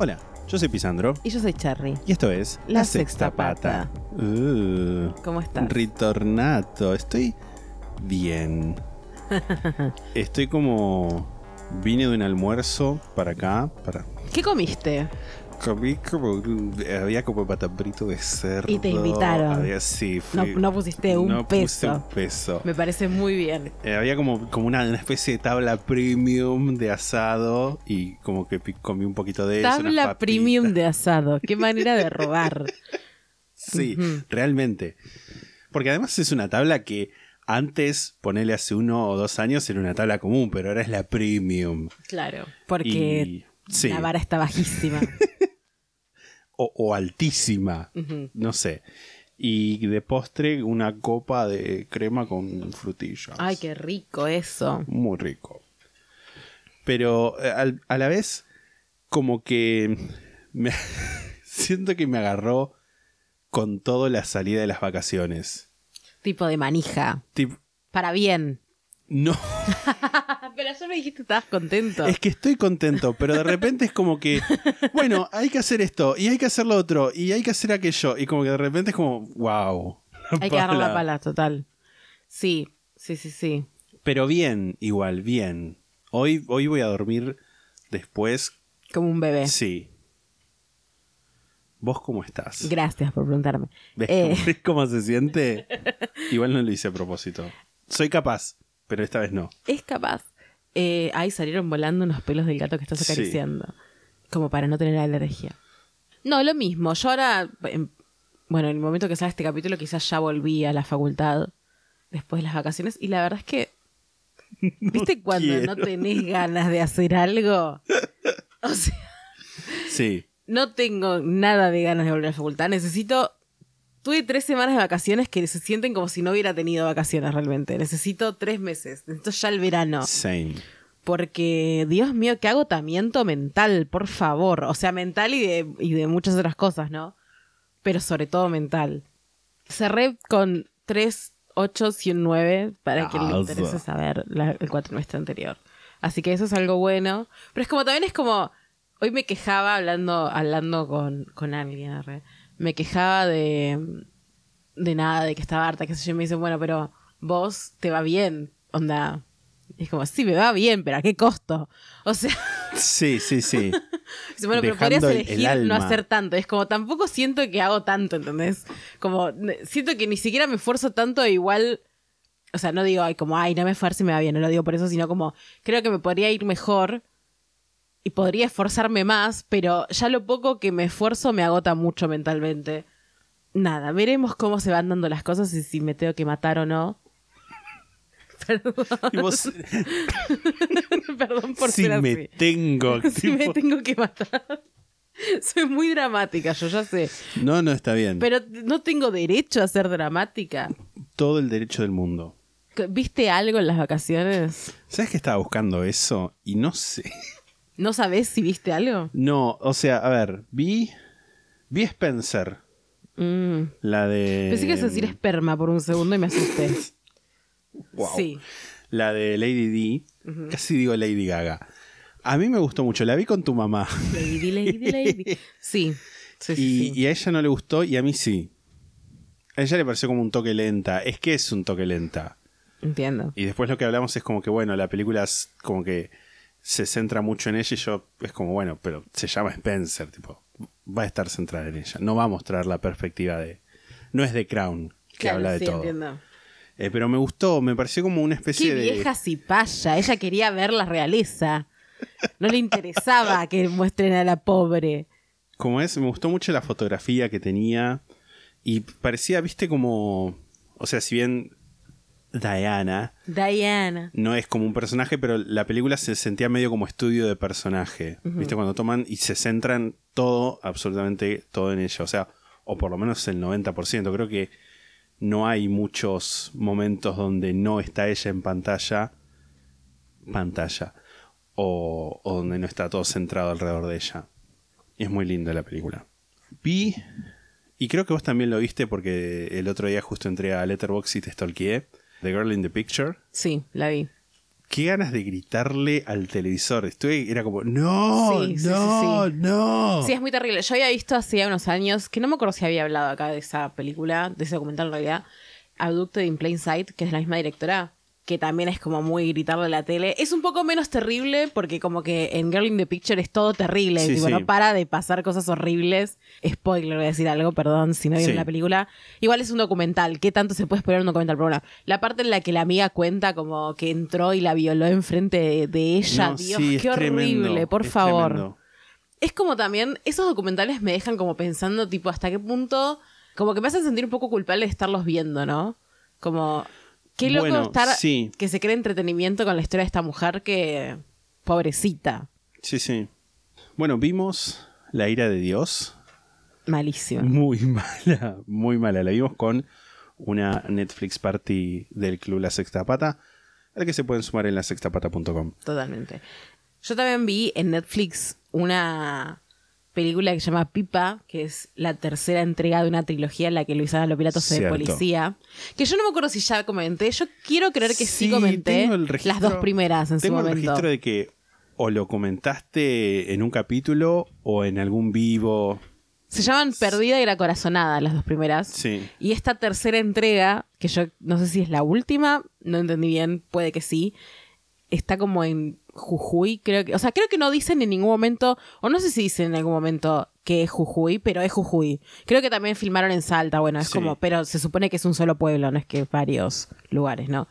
Hola, yo soy Pisandro Y yo soy Charry. y esto es La Sexta Pata. Uh, ¿Cómo estás? Ritornato, estoy bien. estoy como vine de un almuerzo para acá, para ¿Qué comiste? Comí como había como patabrito de cerdo. Y te invitaron. Había, sí, No, fui- no pusiste un no puse peso. un peso. Me parece muy bien. Eh, había como, como una, una especie de tabla premium de asado y como que comí un poquito de eso. unas Tabla premium de asado. Qué manera de robar. Sí, realmente. Porque además es una tabla que antes, ponele hace uno o dos años, era una tabla común, pero ahora es la premium. Claro. Porque Y- sí. la vara está bajísima. O, o altísima, no sé. Y de postre, una copa de crema con frutillas. Ay, qué rico eso. Muy rico. Pero eh, al- a la vez, como que me- siento que me agarró con todo la salida de las vacaciones. Tipo de manija. Tip- Para bien. no, Pero ayer me dijiste que estabas contento. es que estoy contento, pero de repente es como que, bueno, hay que hacer esto, y hay que hacer lo otro, y hay que hacer aquello, y como que de repente es como, wow. Hay que agarrar la pala, total. Sí, sí, sí, sí. Pero bien, igual, bien. Hoy, hoy voy a dormir después, Como un bebé. sí. ¿Vos cómo estás? Gracias por preguntarme. ¿Ves, Eh, cómo, ves cómo se siente? Igual no lo hice a propósito. Soy capaz, pero esta vez no. es capaz. Eh, ahí salieron volando unos pelos del gato que estás Sí. acariciando. Como para no tener alergia. No, lo mismo. Yo ahora, em, bueno, en el momento que sale este capítulo, quizás ya volví a la facultad después de las vacaciones. Y la verdad es que, ¿viste cuando no tenés ganas de hacer algo? O sea, Sí, no tengo nada de ganas de volver a la facultad. Necesito. Tuve tres semanas de vacaciones que se sienten como si no hubiera tenido vacaciones realmente. Necesito tres meses. Necesito ya el verano. same. Porque, Dios mío, qué agotamiento mental, por favor. O sea, mental y de, y de muchas otras cosas, ¿no? Pero sobre todo mental. Cerré con tres 8 y un 9 para que le interese saber la- el cuatrimestre anterior. Así que eso es algo bueno. Pero es como también es como. Hoy me quejaba hablando, hablando con, con alguien, arre. Me quejaba de. de nada, de que estaba harta, qué sé yo. Y me dice, bueno, pero vos te va bien. Onda. Y es como, sí, me va bien, pero ¿a qué costo? O sea, Sí, sí, sí. dice, bueno, pero podrías el- elegir no hacer tanto. Es como, tampoco siento que hago tanto, ¿entendés? Como, siento que ni siquiera me esfuerzo tanto e igual. O sea, no digo, ay, como, ay, no me esfuerzo y me va bien, no lo digo por eso, sino como, creo que me podría ir mejor y podría esforzarme más, pero ya lo poco que me esfuerzo me agota mucho mentalmente. Nada, veremos cómo se van dando las cosas y si me tengo que matar o no. Perdón, vos, perdón por si ser me así. tengo. Si me tengo que matar. Soy muy dramática, yo ya sé. No, no, está bien. Pero no tengo derecho a ser dramática. Todo el derecho del mundo. ¿Viste algo en las vacaciones? ¿Sabes que estaba buscando eso? Y no sé. ¿No sabés si viste algo? No, o sea, a ver, vi. Vi Spencer. Mm. La de. Pensé que ibas a decir esperma por un segundo y me asusté. Wow. Sí. La de Lady D. Casi digo Lady Gaga. A mí me gustó mucho. La vi con tu mamá. Lady, lady, lady. Sí, Y, sí. y a ella no le gustó y a mí sí. A ella le pareció como un toque lenta. Es que es un toque lenta. Entiendo. Y después lo que hablamos es como que, bueno, la película es como que se centra mucho en ella y yo es como, bueno, pero se llama Spencer, tipo, va a estar centrada en ella. No va a mostrar la perspectiva de... No es de Crown, que Claro, habla de sí, todo. entiendo. Eh, pero me gustó, me pareció como una especie Qué de... vieja cipaya. Ella quería ver la realeza. No le interesaba que muestren a la pobre. Como es, me gustó mucho la fotografía que tenía y parecía, viste, como... O sea, si bien Diana. Diana. No es como un personaje, pero la película se sentía medio como estudio de personaje. ¿Viste? Cuando toman y se centran todo, absolutamente todo en ella. O sea, o por lo menos el 90%. Creo que no hay muchos momentos donde no está ella en pantalla. Pantalla. O, o donde no está todo centrado alrededor de ella. Y es muy linda la película. Vi. Y creo que vos también lo viste porque el otro día justo entré a Letterboxd y te stalkeé. The Girl in the Picture. Sí, la vi. Qué ganas de gritarle al televisor. Estuve, era como, no, Sí, no, sí. no. Sí, es muy terrible. Yo había visto hace unos años, que no me acuerdo si había hablado acá de esa película, de ese documental en realidad, Abducted in Plain Sight, que es la misma directora, que también es como muy gritarle a la tele. Es un poco menos terrible porque como que en Girl in the Picture es todo terrible, Sí, tipo, sí. no para de pasar cosas horribles. Spoiler, voy a decir algo, perdón si no vieron Sí. la película. Igual es un documental, ¿qué tanto se puede en un documental? Pero bueno, la parte en la que la amiga cuenta como que entró y la violó enfrente de, de ella, No, Dios, sí, es qué horrible, tremendo, por favor. tremendo. Es como también, esos documentales me dejan como pensando, tipo, hasta qué punto, como que me hacen sentir un poco culpable de estarlos viendo, ¿no? Como, qué loco Bueno, estar, sí. que se cree entretenimiento con la historia de esta mujer que, pobrecita, Sí, sí. Bueno, vimos La ira de Dios. malísima. Muy mala, muy mala. La vimos con una Netflix party del Club La Sexta Pata, al que se pueden sumar en lasextapata.com. Totalmente. Yo también vi en Netflix una película que se llama Pipa, que es la tercera entrega de una trilogía en la que Luisana Lopilato se de policía. Que yo no me acuerdo si ya comenté. Yo quiero creer que sí, comenté tengo el registro- las dos primeras en su tengo el momento. registro de que o lo comentaste en un capítulo o en algún vivo. Se llaman Perdida y La Corazonada, las dos primeras. Sí. Y esta tercera entrega, que yo no sé si es la última, no entendí bien, puede que sí, está como en Jujuy, creo que, o sea, creo que no dicen en ningún momento, o no sé si dicen en algún momento que es Jujuy, pero es Jujuy. Creo que también filmaron en Salta, bueno, es Sí. como, pero se supone que es un solo pueblo, no es que varios lugares, ¿no?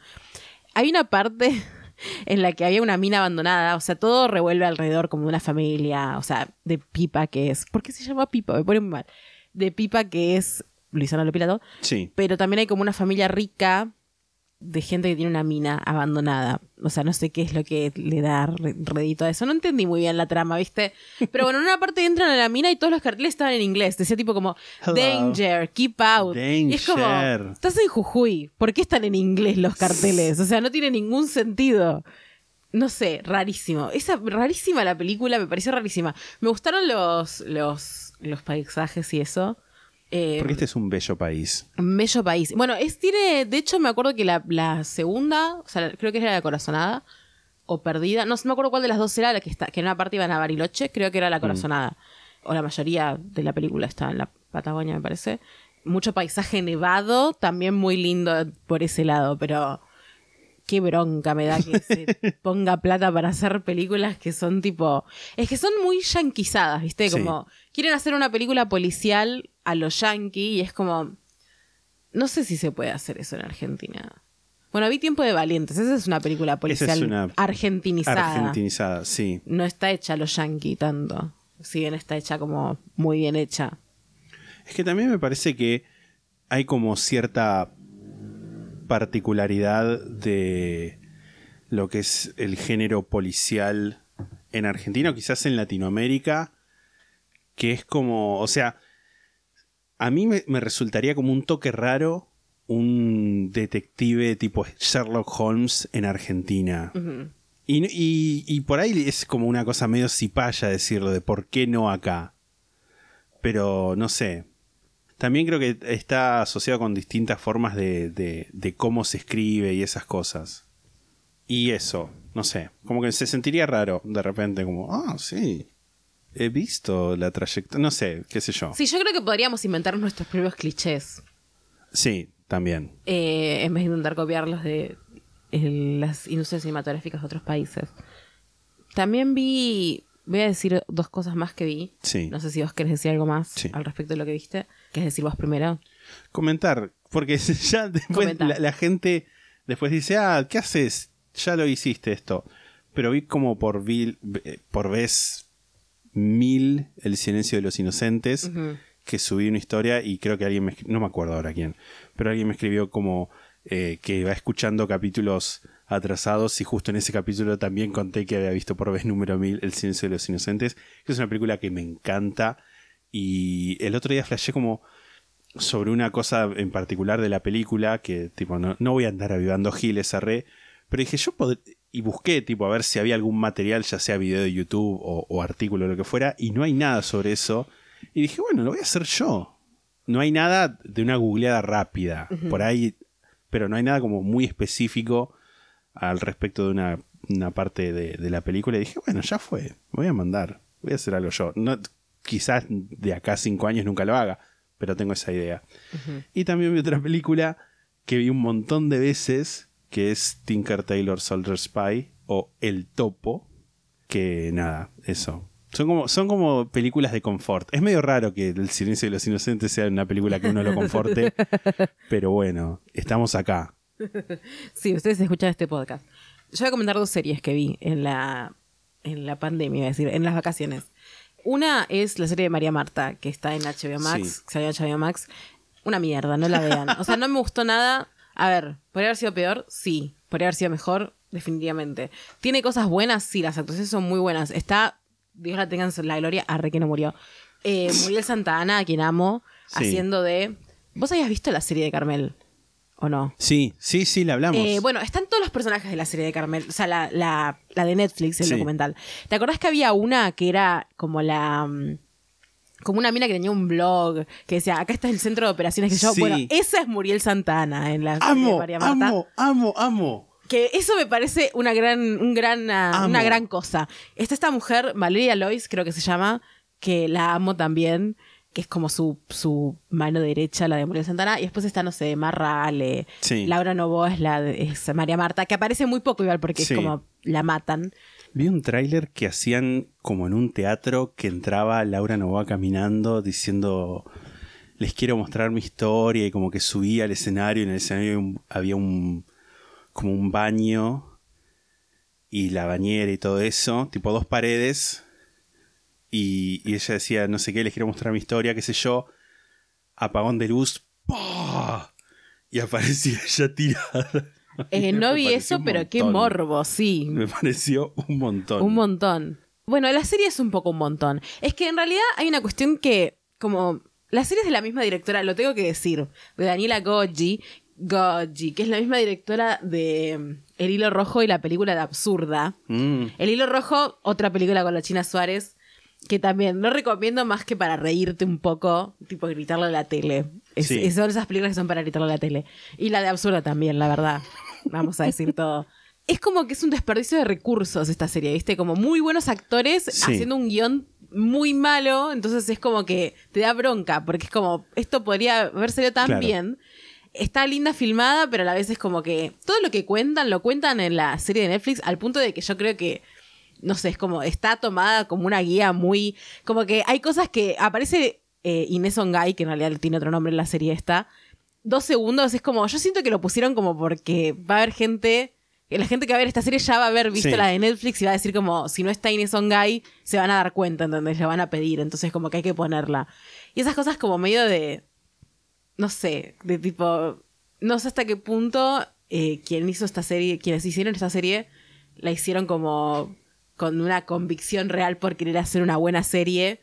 Hay una parte en la que había una mina abandonada, o sea, todo revuelve alrededor como de una familia, o sea, de Pipa que es, ¿por qué se llama Pipa? Me pone muy mal. De Pipa que es Luisana Lopilato, Sí. pero también hay como una familia rica de gente que tiene una mina abandonada. O sea, no sé qué es lo que le da re- redito a eso. No entendí muy bien la trama, ¿viste? Pero bueno, en una parte entran a la mina y todos los carteles estaban en inglés. Decía tipo como. Danger, Keep Out. Y es como, Danger. estás en Jujuy. ¿Por qué están en inglés los carteles? O sea, no tiene ningún sentido. No sé, rarísimo. Esa rarísima la película, me pareció rarísima. Me gustaron los, los, los paisajes y eso. Eh, Porque este es un bello país. un bello país. Bueno, es tiene, de hecho me acuerdo que la, la segunda, o sea, creo que era la corazonada o perdida, no, no me acuerdo cuál de las dos era la que está, que en una parte iban a Bariloche, creo que era la corazonada. O la mayoría de la película está en la Patagonia, me parece. Mucho paisaje nevado, también muy lindo por ese lado, pero qué bronca me da que se ponga plata para hacer películas que son tipo. Es que son muy yanquizadas, ¿viste? Sí. Como quieren hacer una película policial a lo yankee y es como. No sé si se puede hacer eso en Argentina. Bueno, vi Tiempo de Valientes. Esa es una película policial es una argentinizada. Argentinizada, sí. No está hecha a lo yankee tanto. Si bien está hecha como muy bien hecha. Es que también me parece que hay como cierta particularidad de lo que es el género policial en Argentina o quizás en Latinoamérica, que es como, o sea, a mí me, me resultaría como un toque raro un detective tipo Sherlock Holmes en Argentina. y, y- y por ahí es como una cosa medio cipaya decirlo de por qué no acá. Pero no sé. También creo que está asociado con distintas formas de, de- de cómo se escribe y esas cosas. Y eso, no sé. Como que se sentiría raro de repente, como, ah, sí. He visto la trayectoria. No sé, qué sé yo. Sí, yo creo que podríamos inventar nuestros propios clichés. Sí, también. eh, en vez de intentar copiarlos de eh, las industrias cinematográficas de otros países. También vi, voy a decir dos cosas más que vi. Sí. No sé si vos querés decir algo más Sí. al respecto de lo que viste. ¿Querés decir vos primero? Comentar, porque ya después la, la gente después dice, ah, ¿qué haces? Ya lo hiciste esto. Pero vi como por, vil- eh, por vez mil El silencio de los inocentes, que subí una historia y creo que alguien me no me acuerdo ahora quién, pero alguien me escribió como eh, que va escuchando capítulos atrasados y justo en ese capítulo también conté que había visto por vez número 1000 El silencio de los inocentes, que es una película que me encanta y el otro día flashé como sobre una cosa en particular de la película que tipo no, no voy a andar avivando giles a re, pero dije yo pod- y busqué tipo a ver si había algún material ya sea video de YouTube o, o artículo o lo que fuera y no hay nada sobre eso. Y dije bueno lo voy a hacer yo. No hay nada de una googleada rápida por ahí pero no hay nada como muy específico al respecto de una, una parte de, de la película. Y dije bueno ya fue voy a mandar voy a hacer algo yo. No, quizás de acá a cinco años nunca lo haga pero tengo esa idea y también vi otra película que vi un montón de veces, que es Tinker Tailor Soldier Spy o El Topo, que nada, eso. Son como, son como películas de confort. Es medio raro que El Silencio de los Inocentes sea una película que uno lo conforte, pero bueno, estamos acá. Sí, ustedes escuchan este podcast. Yo voy a comentar dos series que vi en la, en la pandemia, es decir, en las vacaciones. Una es la serie de María Marta, que está en HBO Max, Sí. que salió en HBO Max. Una mierda, no la vean. O sea, no me gustó nada. A ver, ¿podría haber sido peor? Sí. ¿Podría haber sido mejor? Definitivamente. ¿Tiene cosas buenas? Sí, las actuaciones son muy buenas. Está, Dios la tenga en la gloria, arre que no murió. Eh, Muriel Santa Ana, a quien amo, Sí. haciendo de... ¿Vos habías visto la serie de Carmel? ¿O no? Sí, sí, sí, la hablamos. Eh, bueno, están todos los personajes de la serie de Carmel, o sea, la, la, la de Netflix, el Sí. documental. ¿Te acordás que había una que era como la... mm, Como una mina que tenía un blog que decía, acá está el centro de operaciones que yo. Sí. Bueno, esa es Muriel Santana en la serie de amo, María Marta. amo, amo, amo. Que eso me parece una gran, un gran, ah, Amo. una gran cosa. Está esta mujer, Valeria Lois, creo que se llama, que la amo también, que es como su, su mano derecha, la de Muriel Santana. Y después está, no sé, Marrale, Sí. Laura Novoa es la de- es María Marta, que aparece muy poco igual porque Sí. es como la matan. Vi un tráiler que hacían como en un teatro que entraba Laura Novoa caminando diciendo les quiero mostrar mi historia y como que subía al escenario y en el escenario había un- había un como un baño y la bañera y todo eso, tipo dos paredes y, y ella decía no sé qué, les quiero mostrar mi historia, qué sé yo, apagón de luz, ¡pah! y aparecía ella tirada. Eh, no vi eso, pero qué morbo, sí. Me pareció un montón. Un montón. Bueno, la serie es un poco un montón. Es que en realidad hay una cuestión que, como, la serie es de la misma directora, lo tengo que decir, de Daniela Goggi, Goggi, que es la misma directora de mm, El Hilo Rojo y la película de Absurda. Mm. El Hilo Rojo, otra película con la China Suárez, que también no recomiendo más que para reírte un poco, tipo gritarle a la tele. Es- Sí. son esas películas que son para gritarle a la tele. Y la de Absurda también, la verdad. Vamos a decir todo. Es como que es un desperdicio de recursos esta serie, ¿viste? Como muy buenos actores Sí. haciendo un guion muy malo, entonces es como que te da bronca, porque es como, esto podría haber salido tan Claro. bien. Está linda filmada, pero a la vez es como que todo lo que cuentan lo cuentan en la serie de Netflix al punto de que yo creo que no sé, es como está tomada como una guía muy como que hay cosas que aparece eh, Inés Ongay, que en realidad tiene otro nombre en la serie esta. Dos segundos es como yo siento que lo pusieron como porque va a haber gente la gente que va a ver esta serie ya va a haber visto Sí. la de Netflix y va a decir como si no está Inés Ongay se van a dar cuenta, entonces le van a pedir, entonces como que hay que ponerla. Y esas cosas como medio de no sé, de tipo, no sé hasta qué punto eh, quien hizo esta serie, quienes hicieron esta serie, la hicieron como con una convicción real por querer hacer una buena serie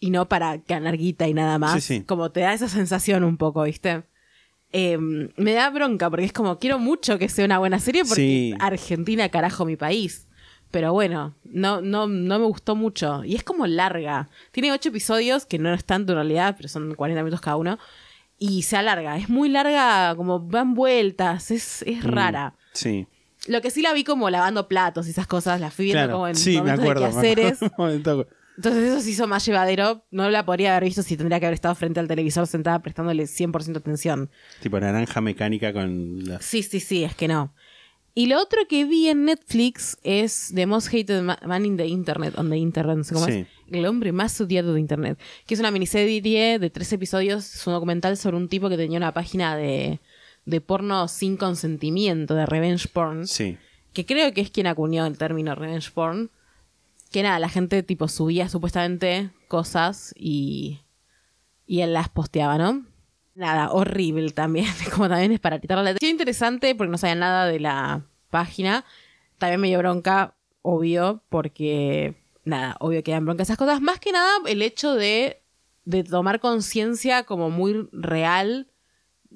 y no para ganar guita y nada más. Sí, sí. Como te da esa sensación un poco, ¿viste? Eh, me da bronca porque es como, quiero mucho que sea una buena serie porque Sí. Argentina, carajo, mi país. Pero bueno, no, no, no me gustó mucho. Y es como larga. Tiene ocho episodios, que no es tanto en realidad, pero son 40 minutos cada uno. Y se alarga. Es muy larga, como van vueltas, es, es Mm, rara. Sí. Lo que sí la vi como lavando platos y esas cosas, la fui viendo Claro. como en sí, me momentos acuerdo. de me quehaceres. acuerdo, un momento. Entonces eso se hizo más llevadero. No la podría haber visto si tendría que haber estado frente al televisor sentada prestándole 100% atención. Tipo naranja mecánica con la... Sí, sí, sí, es que no. Y lo otro que vi en Netflix es The Most Hated Ma- Man in the Internet, on the Internet, no sé cómo Sí. es. El hombre más odiado de Internet. Que es una miniserie de tres episodios, es un documental sobre un tipo que tenía una página de, de porno sin consentimiento, de revenge porn. Sí. Que creo que es quien acuñó el término revenge porn. Que nada, la gente tipo subía supuestamente cosas y, y él las posteaba, ¿no? Nada, horrible también. Como también es para quitarle la atención. interesante porque no sabía nada de la página. También me dio bronca, obvio, porque nada, obvio que dan bronca esas cosas. Más que nada el hecho de, de tomar conciencia como muy real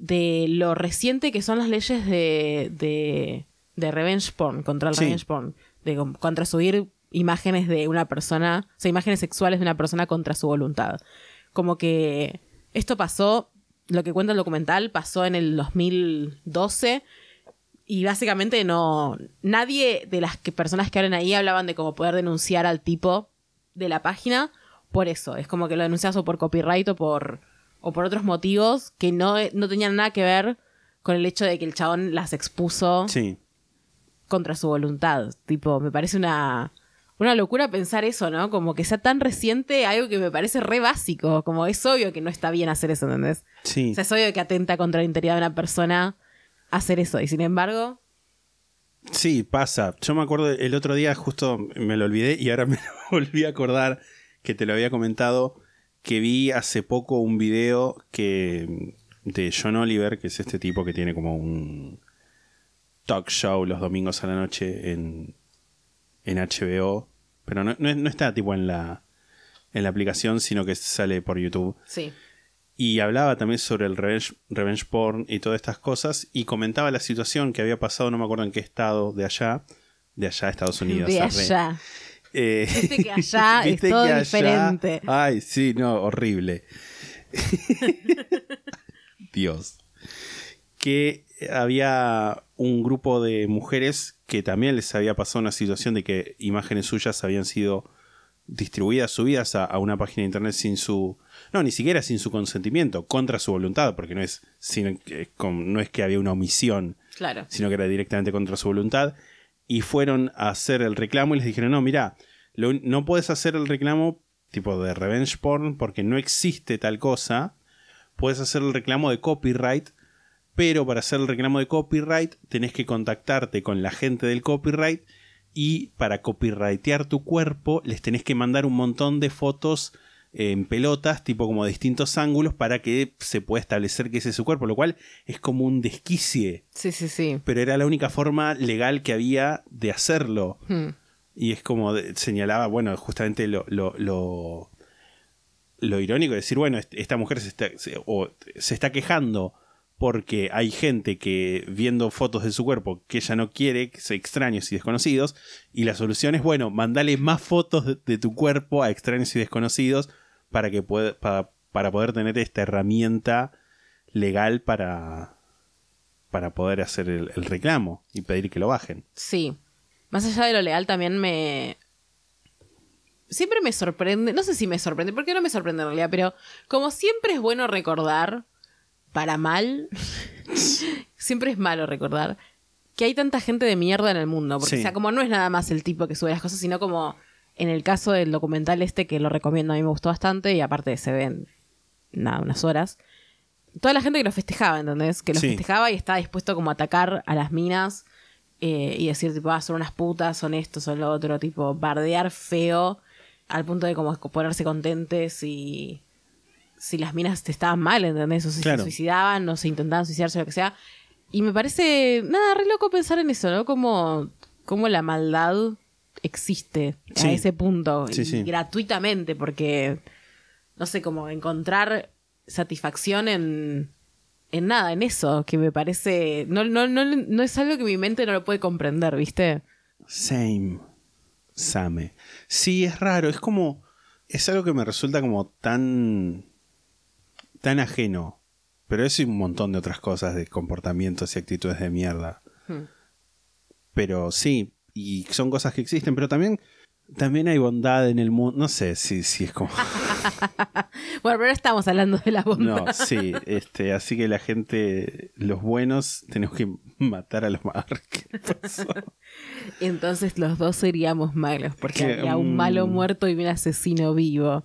de lo reciente que son las leyes de, de, de revenge porn, contra el Sí. revenge porn. De contra subir imágenes de una persona, o sea, imágenes sexuales de una persona contra su voluntad. Como que esto pasó, lo que cuenta el documental, pasó en el 2012 y básicamente no nadie de las que, personas que hablan ahí hablaban de cómo poder denunciar al tipo de la página por eso es como que lo denuncias o por copyright o por o por otros motivos que no, no tenían nada que ver con el hecho de que el chabón las expuso Sí. contra su voluntad tipo me parece una una locura pensar eso, ¿no? Como que sea tan reciente algo que me parece re básico. Como es obvio que no está bien hacer eso, ¿entendés? Sí. O sea, es obvio que atenta contra la integridad de una persona hacer eso. Y sin embargo, Sí, pasa. Yo me acuerdo el otro día, justo me lo olvidé y ahora me lo volví a acordar que te lo había comentado, que vi hace poco un video que de John Oliver, que es este tipo que tiene como un talk show los domingos a la noche en, en HBO, pero no, no- no está tipo en la, en la aplicación, sino que sale por YouTube. sí. Y hablaba también sobre el revenge, revenge porn y todas estas cosas. Y comentaba la situación que había pasado, no me acuerdo en qué estado de allá. De allá, Estados Unidos. de allá. Eh, Viste que allá es todo allá- diferente. Ay, sí, no, horrible. Dios. Que había un grupo de mujeres que también les había pasado una situación de que imágenes suyas habían sido distribuidas, subidas a, a una página de internet sin su... No, ni siquiera sin su consentimiento, contra su voluntad, porque no es, sino con- no es que había una omisión Claro. sino que era directamente contra su voluntad. Y fueron a hacer el reclamo y les dijeron, no, mira, no puedes hacer el reclamo tipo de revenge porn porque no existe tal cosa. Puedes hacer el reclamo de copyright, pero para hacer el reclamo de copyright tenés que contactarte con la gente del copyright y para copyrightear tu cuerpo les tenés que mandar un montón de fotos en pelotas, tipo como de distintos ángulos, para que se pueda establecer que ese es su cuerpo, lo cual es como un desquicie Sí, sí, sí. pero era la única forma legal que había de hacerlo. Hmm. Y es como de- señalaba, bueno, justamente lo, lo, lo, lo irónico de decir, bueno, est- esta mujer se está, se, o se está quejando porque hay gente que viendo fotos de su cuerpo que ella no quiere, que extraños y desconocidos, y la solución es, bueno, mandale más fotos de, de tu cuerpo a extraños y desconocidos para, que pueda, para, para poder tener esta herramienta legal para, para poder hacer el, el reclamo y pedir que lo bajen. Sí. Más allá de lo legal, también me. Siempre me sorprende. No sé si me sorprende, porque no me sorprende en realidad, pero como siempre es bueno recordar, para mal, siempre es malo recordar, que hay tanta gente de mierda en el mundo. Porque, Sí. o sea, como no es nada más el tipo que sube las cosas, sino como en el caso del documental este, que lo recomiendo, a mí me gustó bastante, y aparte se ven, nada, unas horas. Toda la gente que lo festejaba, ¿entendés? Que lo Sí. festejaba y estaba dispuesto como a atacar a las minas eh, y decir, tipo, ah, son unas putas, son esto, son lo otro, tipo, bardear feo al punto de como ponerse contentes y si las minas te estaban mal, ¿entendés? O si Claro. se suicidaban o se intentaban suicidarse o lo que sea. Y me parece, nada, re loco pensar en eso, ¿no? Como, como la maldad existe Sí. a ese punto Sí, y sí. gratuitamente porque no sé cómo encontrar satisfacción en en nada en eso que me parece no, no, no, no es algo que mi mente no lo puede comprender viste Same. Same. Sí, es raro. Es como. Es algo que me resulta como tan. tan ajeno. Pero es un montón de otras cosas, de comportamientos y actitudes de mierda. Hmm. Pero sí, y son cosas que existen, pero también. También hay bondad en el mundo. No sé si, si es como. bueno pero no estamos hablando de la bondad No, sí, este, así que la gente, los buenos, tenemos que matar a los malos. Entonces los dos seríamos malos porque Que, había un mm. malo muerto y un asesino vivo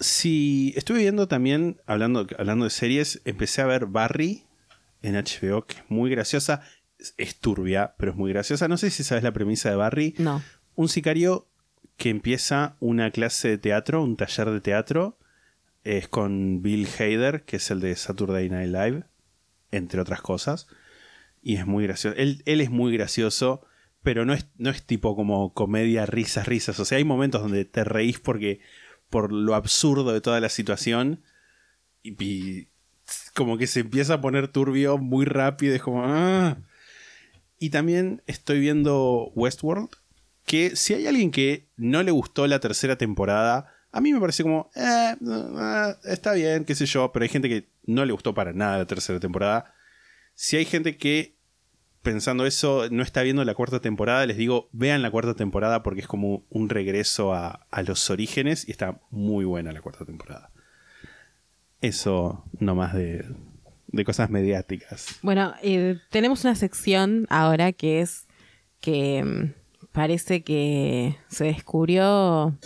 Sí, estuve viendo también, hablando, hablando de series, empecé a ver Barry en HBO, que es muy graciosa. Es, turbia, pero es muy graciosa. No sé si sabes la premisa de Barry. no Un sicario que empieza una clase de teatro, un taller de teatro, Es con Bill Hader, que es el de Saturday Night Live, entre otras cosas. Y es muy gracioso. Él, él es muy gracioso, pero no es, no es tipo como comedia, risas, risas. O sea, hay momentos donde te reís porque por lo absurdo de toda la situación. Y, y como que se empieza a poner turbio muy rápido. Es como. "Ah". Y también estoy viendo Westworld. Que si hay alguien que no le gustó la tercera temporada, a mí me parece como, eh, eh, está bien, qué sé yo, pero hay gente que no le gustó para nada la tercera temporada. Si hay gente que pensando eso no está viendo la cuarta temporada, les digo, vean la cuarta temporada porque es como un regreso a, a los orígenes y está muy buena la cuarta temporada. Eso nomás de, de cosas mediáticas. Bueno, eh, tenemos una sección ahora que es que mm, parece que se descubrió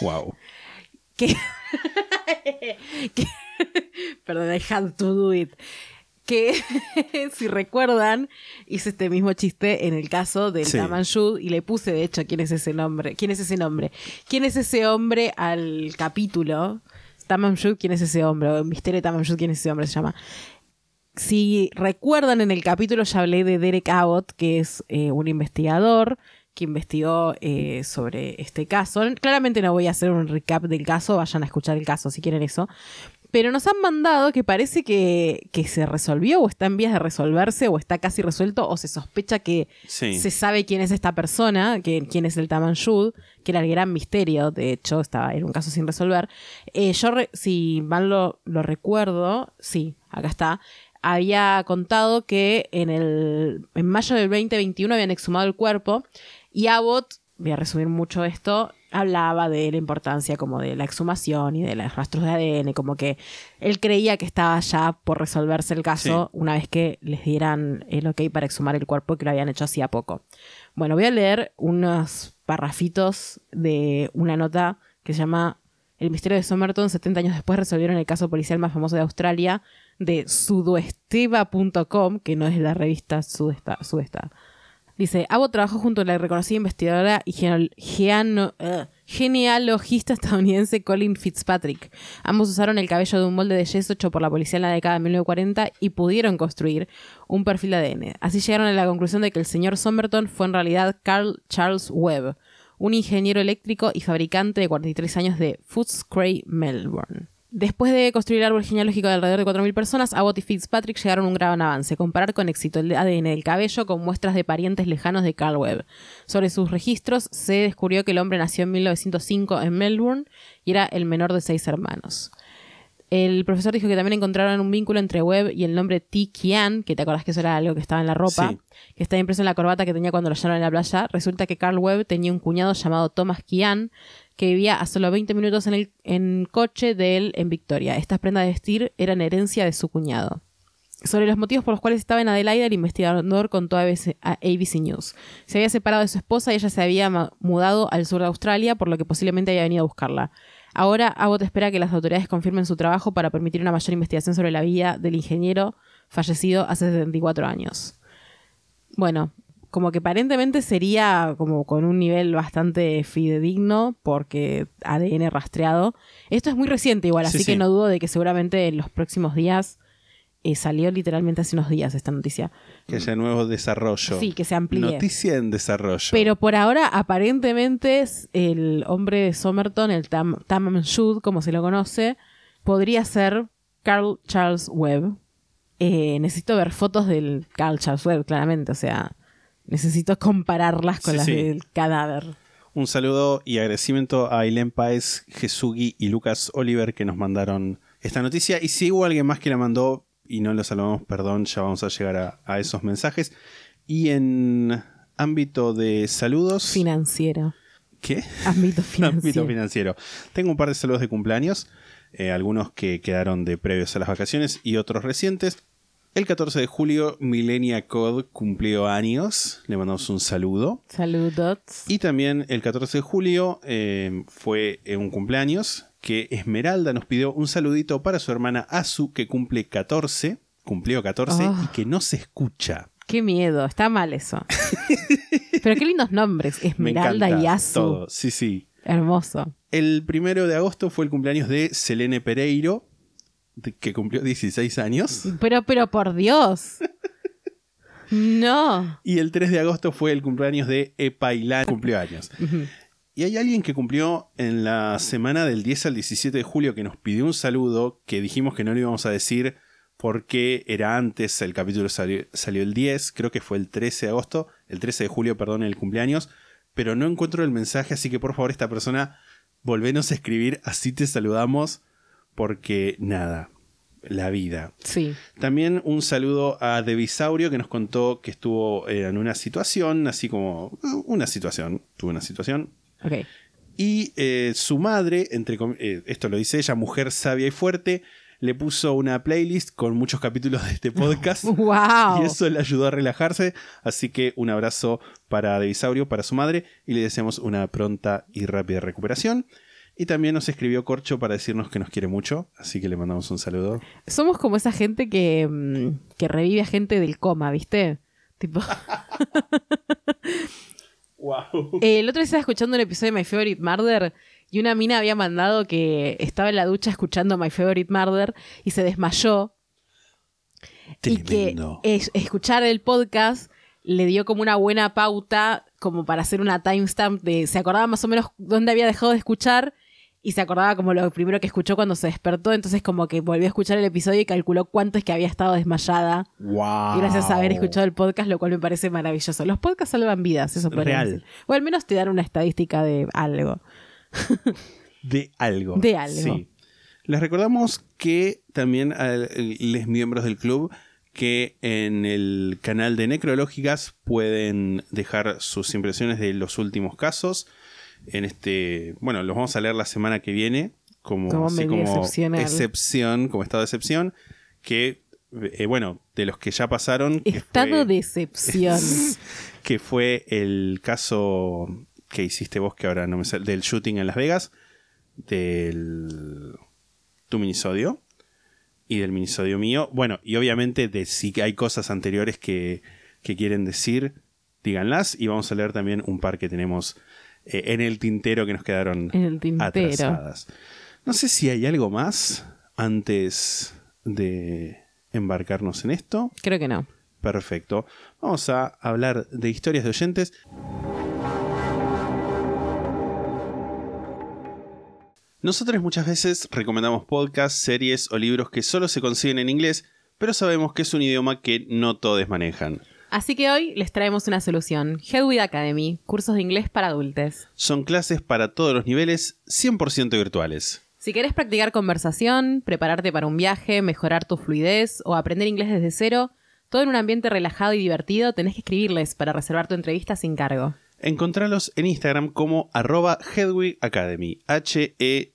Wow. que, que- perdón, I had to do it. Que si recuerdan, hice este mismo chiste en el caso del Sí. Tamanshud y le puse de hecho quién es ese nombre, quién es ese nombre, quién es ese hombre al capítulo. Tamanshud, quién es ese hombre, o Misterio de Tamanshud, quién es ese hombre se llama. Si recuerdan en el capítulo ya hablé de Derek Abbott, que es eh, un investigador que investigó eh, sobre este caso. Claramente no voy a hacer un recap del caso, vayan a escuchar el caso si quieren eso. Pero nos han mandado que parece que, que se resolvió o está en vías de resolverse o está casi resuelto o se sospecha que Sí. se sabe quién es esta persona, que, quién es el Tamanshud, que era el gran misterio, de hecho, estaba en un caso sin resolver. Eh, yo, re- si mal lo, lo recuerdo, sí, acá está, había contado que en, el, en mayo del 2021 habían exhumado el cuerpo y Abbott, voy a resumir mucho esto, hablaba de la importancia como de la exhumación y de los rastros de ADN, como que él creía que estaba ya por resolverse el caso una vez que les dieran el ok para exhumar el cuerpo que lo habían hecho hacía poco. Bueno, voy a leer unos parrafitos de una nota que se llama El misterio de Somerton, 70 años después resolvieron el caso policial más famoso de Australia, de sudoesteva.com, que no es la revista Sudesta. Sudesta. Dice, Abbott trabajó junto a la reconocida investigadora y geneal- geano- eh, genealogista estadounidense Colin Fitzpatrick. Ambos usaron el cabello de un molde de yeso hecho por la policía en la década de 1940 y pudieron construir un perfil de ADN. Así llegaron a la conclusión de que el señor Somerton fue en realidad Carl Charles Webb, un ingeniero eléctrico y fabricante de 43 años de Footscray, Melbourne. Después de construir el árbol genealógico de alrededor de 4.000 personas, Abbott y Fitzpatrick llegaron a un gran avance, comparar con éxito el ADN del cabello con muestras de parientes lejanos de Carl Webb. Sobre sus registros se descubrió que el hombre nació en 1905 en Melbourne y era el menor de seis hermanos. El profesor dijo que también encontraron un vínculo entre Webb y el nombre T. Kian, que te acordás que eso era algo que estaba en la ropa, Sí. que está impreso en la corbata que tenía cuando lo hallaron en la playa. Resulta que Carl Webb tenía un cuñado llamado Thomas Kian, que vivía a solo 20 minutos en el en coche de él en Victoria. Estas prendas de vestir eran herencia de su cuñado. Sobre los motivos por los cuales estaba en Adelaide, el investigador contó a ABC, a ABC News. Se había separado de su esposa y ella se había mudado al sur de Australia, por lo que posiblemente había venido a buscarla. Ahora, Abbott espera que las autoridades confirmen su trabajo para permitir una mayor investigación sobre la vida del ingeniero fallecido hace 74 años. Bueno, como que aparentemente sería como con un nivel bastante fidedigno porque ADN rastreado. Esto es muy reciente igual, Sí, así sí. que no dudo de que seguramente en los próximos días eh, salió literalmente hace unos días esta noticia. Que haya nuevo desarrollo. Sí, que se amplíe. Noticia en desarrollo. Pero por ahora, aparentemente, el hombre de Somerton, el Tam, Tamam Shud, como se lo conoce, podría ser Carl Charles Webb. Eh, necesito ver fotos del Carl Charles Webb, claramente. O sea, necesito compararlas con Sí, las sí. del cadáver. Un saludo y agradecimiento a Ailén Páez, Jesugi y Lucas Oliver que nos mandaron esta noticia. Y si hubo alguien más que la mandó y no lo saludamos, perdón, ya vamos a llegar a, a esos mensajes. Y en ámbito de saludos. Financiero. ¿Qué? Ámbito financiero. ámbito financiero. Tengo un par de saludos de cumpleaños, eh, algunos que quedaron de previos a las vacaciones y otros recientes. El 14 de julio, Millennia Code cumplió años. Le mandamos un saludo. Saludos. Y también el 14 de julio eh, fue eh, un cumpleaños que Esmeralda nos pidió un saludito para su hermana Azu que cumple 14, cumplió 14 Ah. y que no se escucha. Qué miedo, está mal eso. Pero qué lindos nombres. Me Esmeralda y Azu. todo. Sí, sí. Hermoso. El primero de agosto fue el cumpleaños de Selene Pereiro, que cumplió 16 años. Pero, pero por Dios. No. Y el 3 de agosto fue el cumpleaños de Epailán, cumplió años. Y hay alguien que cumplió en la semana del 10 al 17 de julio que nos pidió un saludo, que dijimos que no lo íbamos a decir porque era antes, el capítulo salió, salió el 10, creo que fue el 13 de agosto, el 13 de julio, perdón, el cumpleaños, pero no encuentro el mensaje, así que por favor esta persona, volvenos a escribir, así te saludamos, porque nada, la vida. Sí. También un saludo a Devisaurio que nos contó que estuvo en una situación, así como una situación, tuvo una situación. Y eh, su madre, entre eh, esto lo dice ella, mujer sabia y fuerte, le puso una playlist con muchos capítulos de este podcast. Wow. Y eso le ayudó a relajarse. Así que un abrazo para Devisaurio, para su madre, y le deseamos una pronta y rápida recuperación. Y también nos escribió Corcho para decirnos que nos quiere mucho, así que le mandamos un saludo. Somos como esa gente que, mm, que revive a gente del coma, ¿viste? Tipo. Wow. Eh, el otro día estaba escuchando un episodio de My Favorite Murder y una mina había mandado que estaba en la ducha escuchando My Favorite Murder y se desmayó. Y que es- escuchar el podcast le dio como una buena pauta como para hacer una timestamp de se acordaba más o menos dónde había dejado de escuchar y se acordaba como lo primero que escuchó cuando se despertó, entonces como que volvió a escuchar el episodio y calculó cuánto es que había estado desmayada Wow. gracias a haber escuchado el podcast, lo cual me parece maravilloso. Los podcasts salvan vidas, eso podría Real. decir. O al menos te dan una estadística de algo. De algo. De algo. Sí. Les recordamos que también a los miembros del club que en el canal de Necrológicas pueden dejar sus impresiones de los últimos casos. En este, bueno, los vamos a leer la semana que viene como, Como así como excepción, como estado de excepción, que eh, bueno, de los que ya pasaron, Estado fue- de excepción. que fue el caso que hiciste vos, que ahora no me sale, del shooting en Las Vegas, del tu minisodio y del minisodio mío. Bueno, y obviamente de si hay cosas anteriores que, que quieren decir, díganlas. Y vamos a leer también un par que tenemos eh, en el tintero que nos quedaron En el tintero. atrasadas. No sé si hay algo más antes de embarcarnos en esto. Creo que no. Perfecto. Vamos a hablar de historias de oyentes. Nosotros muchas veces recomendamos podcasts, series o libros que solo se consiguen en inglés, pero sabemos que es un idioma que no todos manejan. Así que hoy les traemos una solución. Headway Academy, cursos de inglés para adultos. Son clases para todos los niveles, 100% virtuales. Si querés practicar conversación, prepararte para un viaje, mejorar tu fluidez o aprender inglés desde cero, todo en un ambiente relajado y divertido, tenés que escribirles para reservar tu entrevista sin cargo. Encontralos en Instagram como arroba Hedwig Academy, H-E-D-W-I-G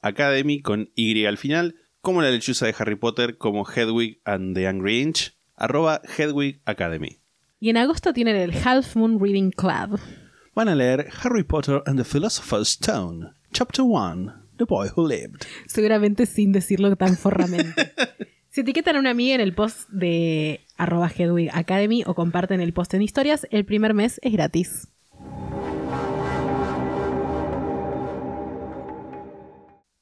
Academy con Y al final, como la lechuza de Harry Potter como Hedwig and the Angry Inch, arroba Hedwig Academy. Y en agosto tienen el Half Moon Reading Club. Van a leer Harry Potter and the Philosopher's Stone, Chapter 1, The Boy Who Lived. Seguramente sin decirlo tan forramente. si etiquetan a una amiga en el post de arroba Hedwig Academy o comparten el post en historias, el primer mes es gratis.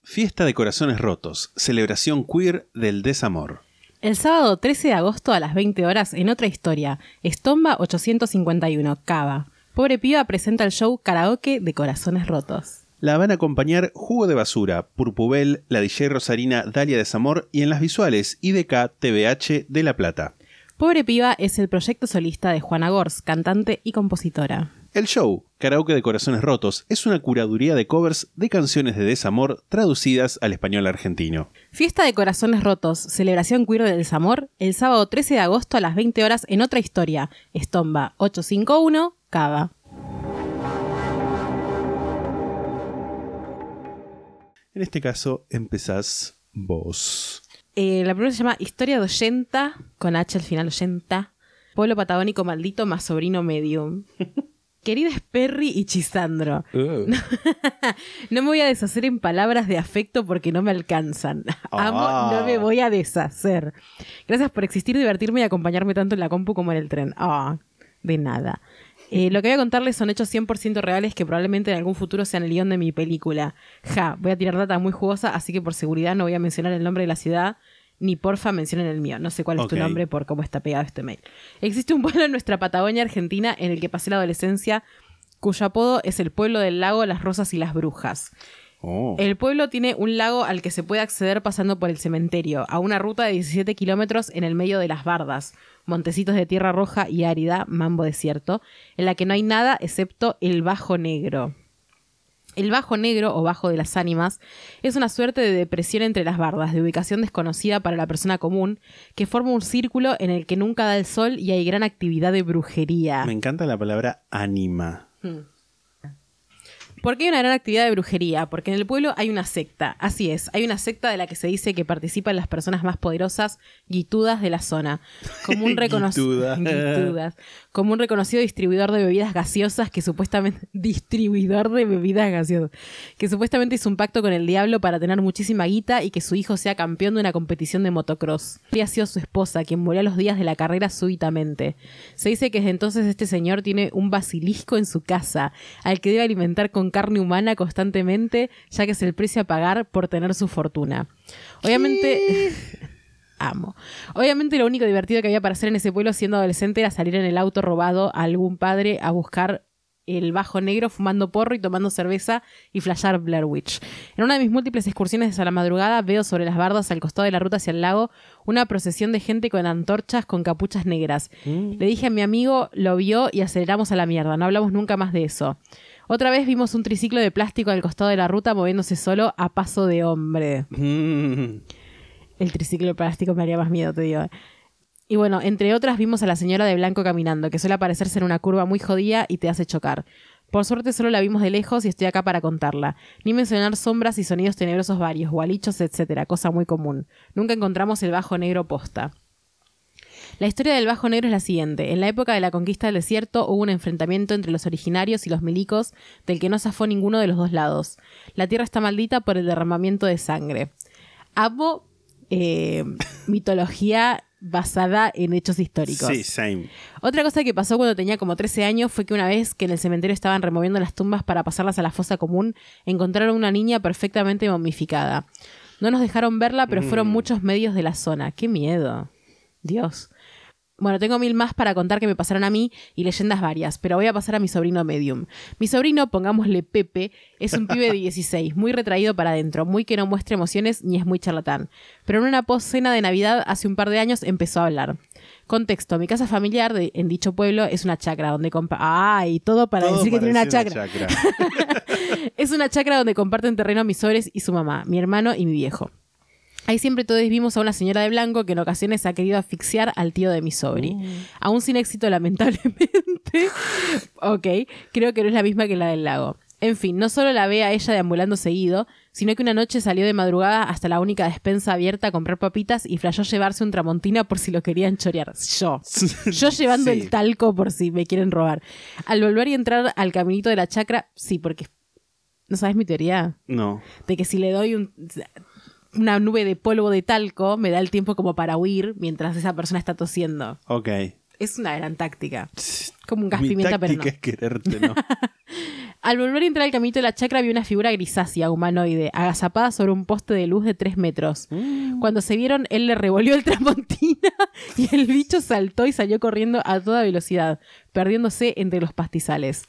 Fiesta de Corazones Rotos, celebración queer del desamor. El sábado 13 de agosto a las 20 horas en otra historia, Estomba 851, Cava. Pobre piba presenta el show karaoke de corazones rotos. La van a acompañar Jugo de Basura, Purpubel, la DJ Rosarina Dalia Desamor y en las visuales IDK TVH de La Plata. Pobre piba es el proyecto solista de Juana Gors, cantante y compositora. El show, Karaoke de Corazones Rotos, es una curaduría de covers de canciones de desamor traducidas al español argentino. Fiesta de Corazones Rotos, celebración queer del desamor, el sábado 13 de agosto a las 20 horas en otra historia, Estomba 851, Cava. En este caso, empezás vos. Eh, la primera se llama Historia de Oyenta, con H al final Oyenta. Pueblo patagónico maldito más sobrino medium. Queridos Perry y Chisandro, no me voy a deshacer en palabras de afecto porque no me alcanzan. Amo, Ah. no me voy a deshacer. Gracias por existir, divertirme y acompañarme tanto en la compu como en el tren. Ah, de nada. Eh, lo que voy a contarles son hechos 100% reales que probablemente en algún futuro sean el guion de mi película. Ja, voy a tirar data muy jugosa, así que por seguridad no voy a mencionar el nombre de la ciudad, ni porfa mencionen el mío. No sé cuál es tu nombre por cómo está pegado este mail. Existe un pueblo en nuestra Patagonia Argentina en el que pasé la adolescencia, cuyo apodo es el pueblo del lago, las rosas y las brujas. Oh. El pueblo tiene un lago al que se puede acceder pasando por el cementerio, a una ruta de 17 kilómetros en el medio de las bardas, montecitos de tierra roja y árida, mambo desierto, en la que no hay nada excepto el Bajo Negro. El Bajo Negro, o Bajo de las Ánimas, es una suerte de depresión entre las bardas, de ubicación desconocida para la persona común, que forma un círculo en el que nunca da el sol y hay gran actividad de brujería. Me encanta la palabra anima. ¿Por qué hay una gran actividad de brujería? Porque en el pueblo hay una secta. Así es, hay una secta de la que se dice que participan las personas más poderosas, guitudas de la zona. Como un, reconoc- Guituda. Como un reconocido distribuidor de bebidas gaseosas que supuestamente... Distribuidor de bebidas gaseosas. Que supuestamente hizo un pacto con el diablo para tener muchísima guita y que su hijo sea campeón de una competición de motocross. Había sido su esposa, quien murió a los días de la carrera súbitamente. Se dice que desde entonces este señor tiene un basilisco en su casa, al que debe alimentar con carne humana constantemente, ya que es el precio a pagar por tener su fortuna. Obviamente... Amo. Obviamente lo único divertido que había para hacer en ese pueblo siendo adolescente era salir en el auto robado a algún padre a buscar el bajo negro fumando porro y tomando cerveza y flashear Blair Witch. En una de mis múltiples excursiones a la madrugada veo sobre las bardas al costado de la ruta hacia el lago una procesión de gente con antorchas con capuchas negras. Le dije a mi amigo, lo vio y aceleramos a la mierda. No hablamos nunca más de eso. Otra vez vimos un triciclo de plástico al costado de la ruta moviéndose solo a paso de hombre. Mm. El triciclo plástico me haría más miedo, te digo. Y bueno, entre otras vimos a la señora de blanco caminando, que suele aparecerse en una curva muy jodida y te hace chocar. Por suerte solo la vimos de lejos y estoy acá para contarla. Ni mencionar sombras y sonidos tenebrosos varios, gualichos, etcétera, cosa muy común. Nunca encontramos el bajo negro posta. La historia del Bajo Negro es la siguiente. En la época de la conquista del desierto hubo un enfrentamiento entre los originarios y los milicos del que no zafó ninguno de los dos lados. La tierra está maldita por el derramamiento de sangre. Amo eh, mitología basada en hechos históricos. Sí, same. Otra cosa que pasó cuando tenía como 13 años fue que una vez que en el cementerio estaban removiendo las tumbas para pasarlas a la fosa común, encontraron una niña perfectamente momificada. No nos dejaron verla, pero fueron muchos medios de la zona. ¡Qué miedo! Dios. Bueno, tengo mil más para contar que me pasaron a mí y leyendas varias, pero voy a pasar a mi sobrino Medium. Mi sobrino, pongámosle Pepe, es un pibe de 16, muy retraído para adentro, muy que no muestra emociones ni es muy charlatán. Pero en una post-cena de Navidad hace un par de años empezó a hablar. Contexto, mi casa familiar de- en dicho pueblo es una chacra donde compa... ¡Ay! Todo para Todo decir que tiene una chacra. Es una chacra donde comparten terreno mis sobres y su mamá, mi hermano y mi viejo. Ahí siempre todos vimos a una señora de blanco que en ocasiones ha querido asfixiar al tío de mi sobri. Aún sin éxito, lamentablemente. ok, creo que no es la misma que la del lago. En fin, no solo la ve a ella deambulando seguido, sino que una noche salió de madrugada hasta la única despensa abierta a comprar papitas y flashó llevarse un tramontina por si lo querían chorear. Yo. Yo llevando Sí. el talco por si me quieren robar. Al volver y entrar al caminito de la chacra, sí, porque... ¿No sabes mi teoría? No. de que si le doy un- una nube de polvo de talco, me da el tiempo como para huir mientras esa persona está tosiendo. Ok. Es una gran táctica. Como un gas Mi pimienta, pero no. es quererte, ¿no? Al volver a entrar al caminito de la chacra vi una figura grisácea, humanoide, agazapada sobre un poste de luz de tres metros. Cuando se vieron, él le revolvió el tramontina y el bicho saltó y salió corriendo a toda velocidad, perdiéndose entre los pastizales.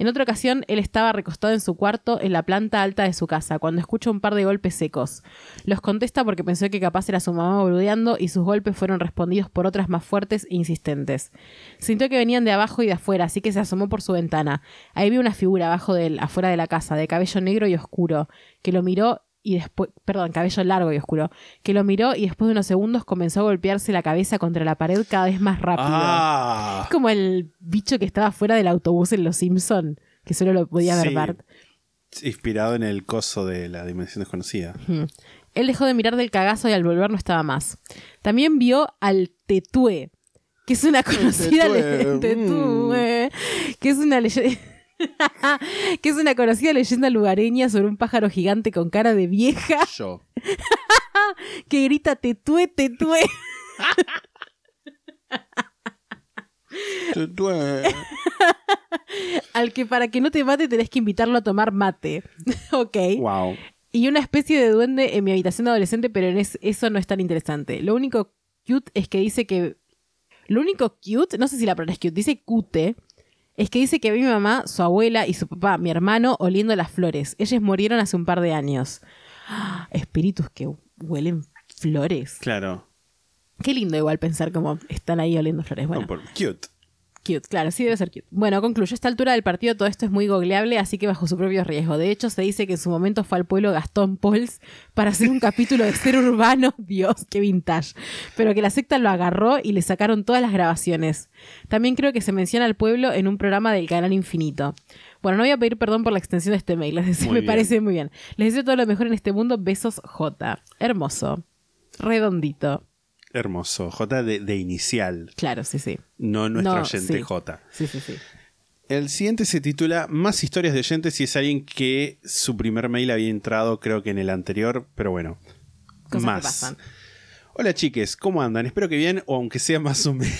En otra ocasión, él estaba recostado en su cuarto en la planta alta de su casa, cuando escucha un par de golpes secos. Los contesta porque pensó que capaz era su mamá boludeando y sus golpes fueron respondidos por otras más fuertes e insistentes. Sintió que venían de abajo y de afuera, así que se asomó por su ventana. Ahí vio una figura abajo de él, afuera de la casa, de cabello negro y oscuro, que lo miró y después, perdón, cabello largo y oscuro, que lo miró y después de unos segundos comenzó a golpearse la cabeza contra la pared cada vez más rápido. ah. Es como el bicho que estaba fuera del autobús en Los Simpson, que solo lo podía ver Sí. Bart. Inspirado en el coso de la dimensión desconocida. Él dejó de mirar del cagazo y al volver no estaba más. También vio al Tetue, que es una conocida leyenda. Tetue, que es una leyenda. que es una conocida leyenda lugareña sobre un pájaro gigante con cara de vieja Yo. que grita tetue, tetue. al que para que no te mate tenés que invitarlo a tomar mate. ok. Wow. Y una especie de duende en mi habitación de adolescente, pero en es- eso no es tan interesante. Lo único cute es que dice que. Lo único cute, no sé si la palabra es cute, dice cute, es que dice que vi a mi mamá, su abuela y su papá, mi hermano, oliendo las flores. Ellos murieron hace un par de años. ¡Ah! Espíritus que huelen flores. Claro. Qué lindo igual pensar como están ahí oliendo flores. Bueno. No, por- cute. Cute, claro, sí debe ser cute. Bueno, concluyo. A esta altura del partido todo esto es muy googleable, así que bajo su propio riesgo. De hecho, se dice que en su momento fue al pueblo Gastón Pauls para hacer un capítulo de ser urbano. Dios, qué vintage. Pero que la secta lo agarró y le sacaron todas las grabaciones. También creo que se menciona al pueblo en un programa del canal Infinito. Bueno, no voy a pedir perdón por la extensión de este mail, les deseo- me bien. parece muy bien. Les deseo todo lo mejor en este mundo. Besos, J. Hermoso. Redondito. Hermoso. J de, de inicial. Claro, sí, sí. No nuestro No, oyente sí. J. Sí, sí, sí. El siguiente se titula Más historias de oyentes y es alguien que su primer mail había entrado creo que en el anterior, pero bueno. Cosas más. que pasan. Hola chiques, ¿cómo andan? Espero que bien o aunque sea más o menos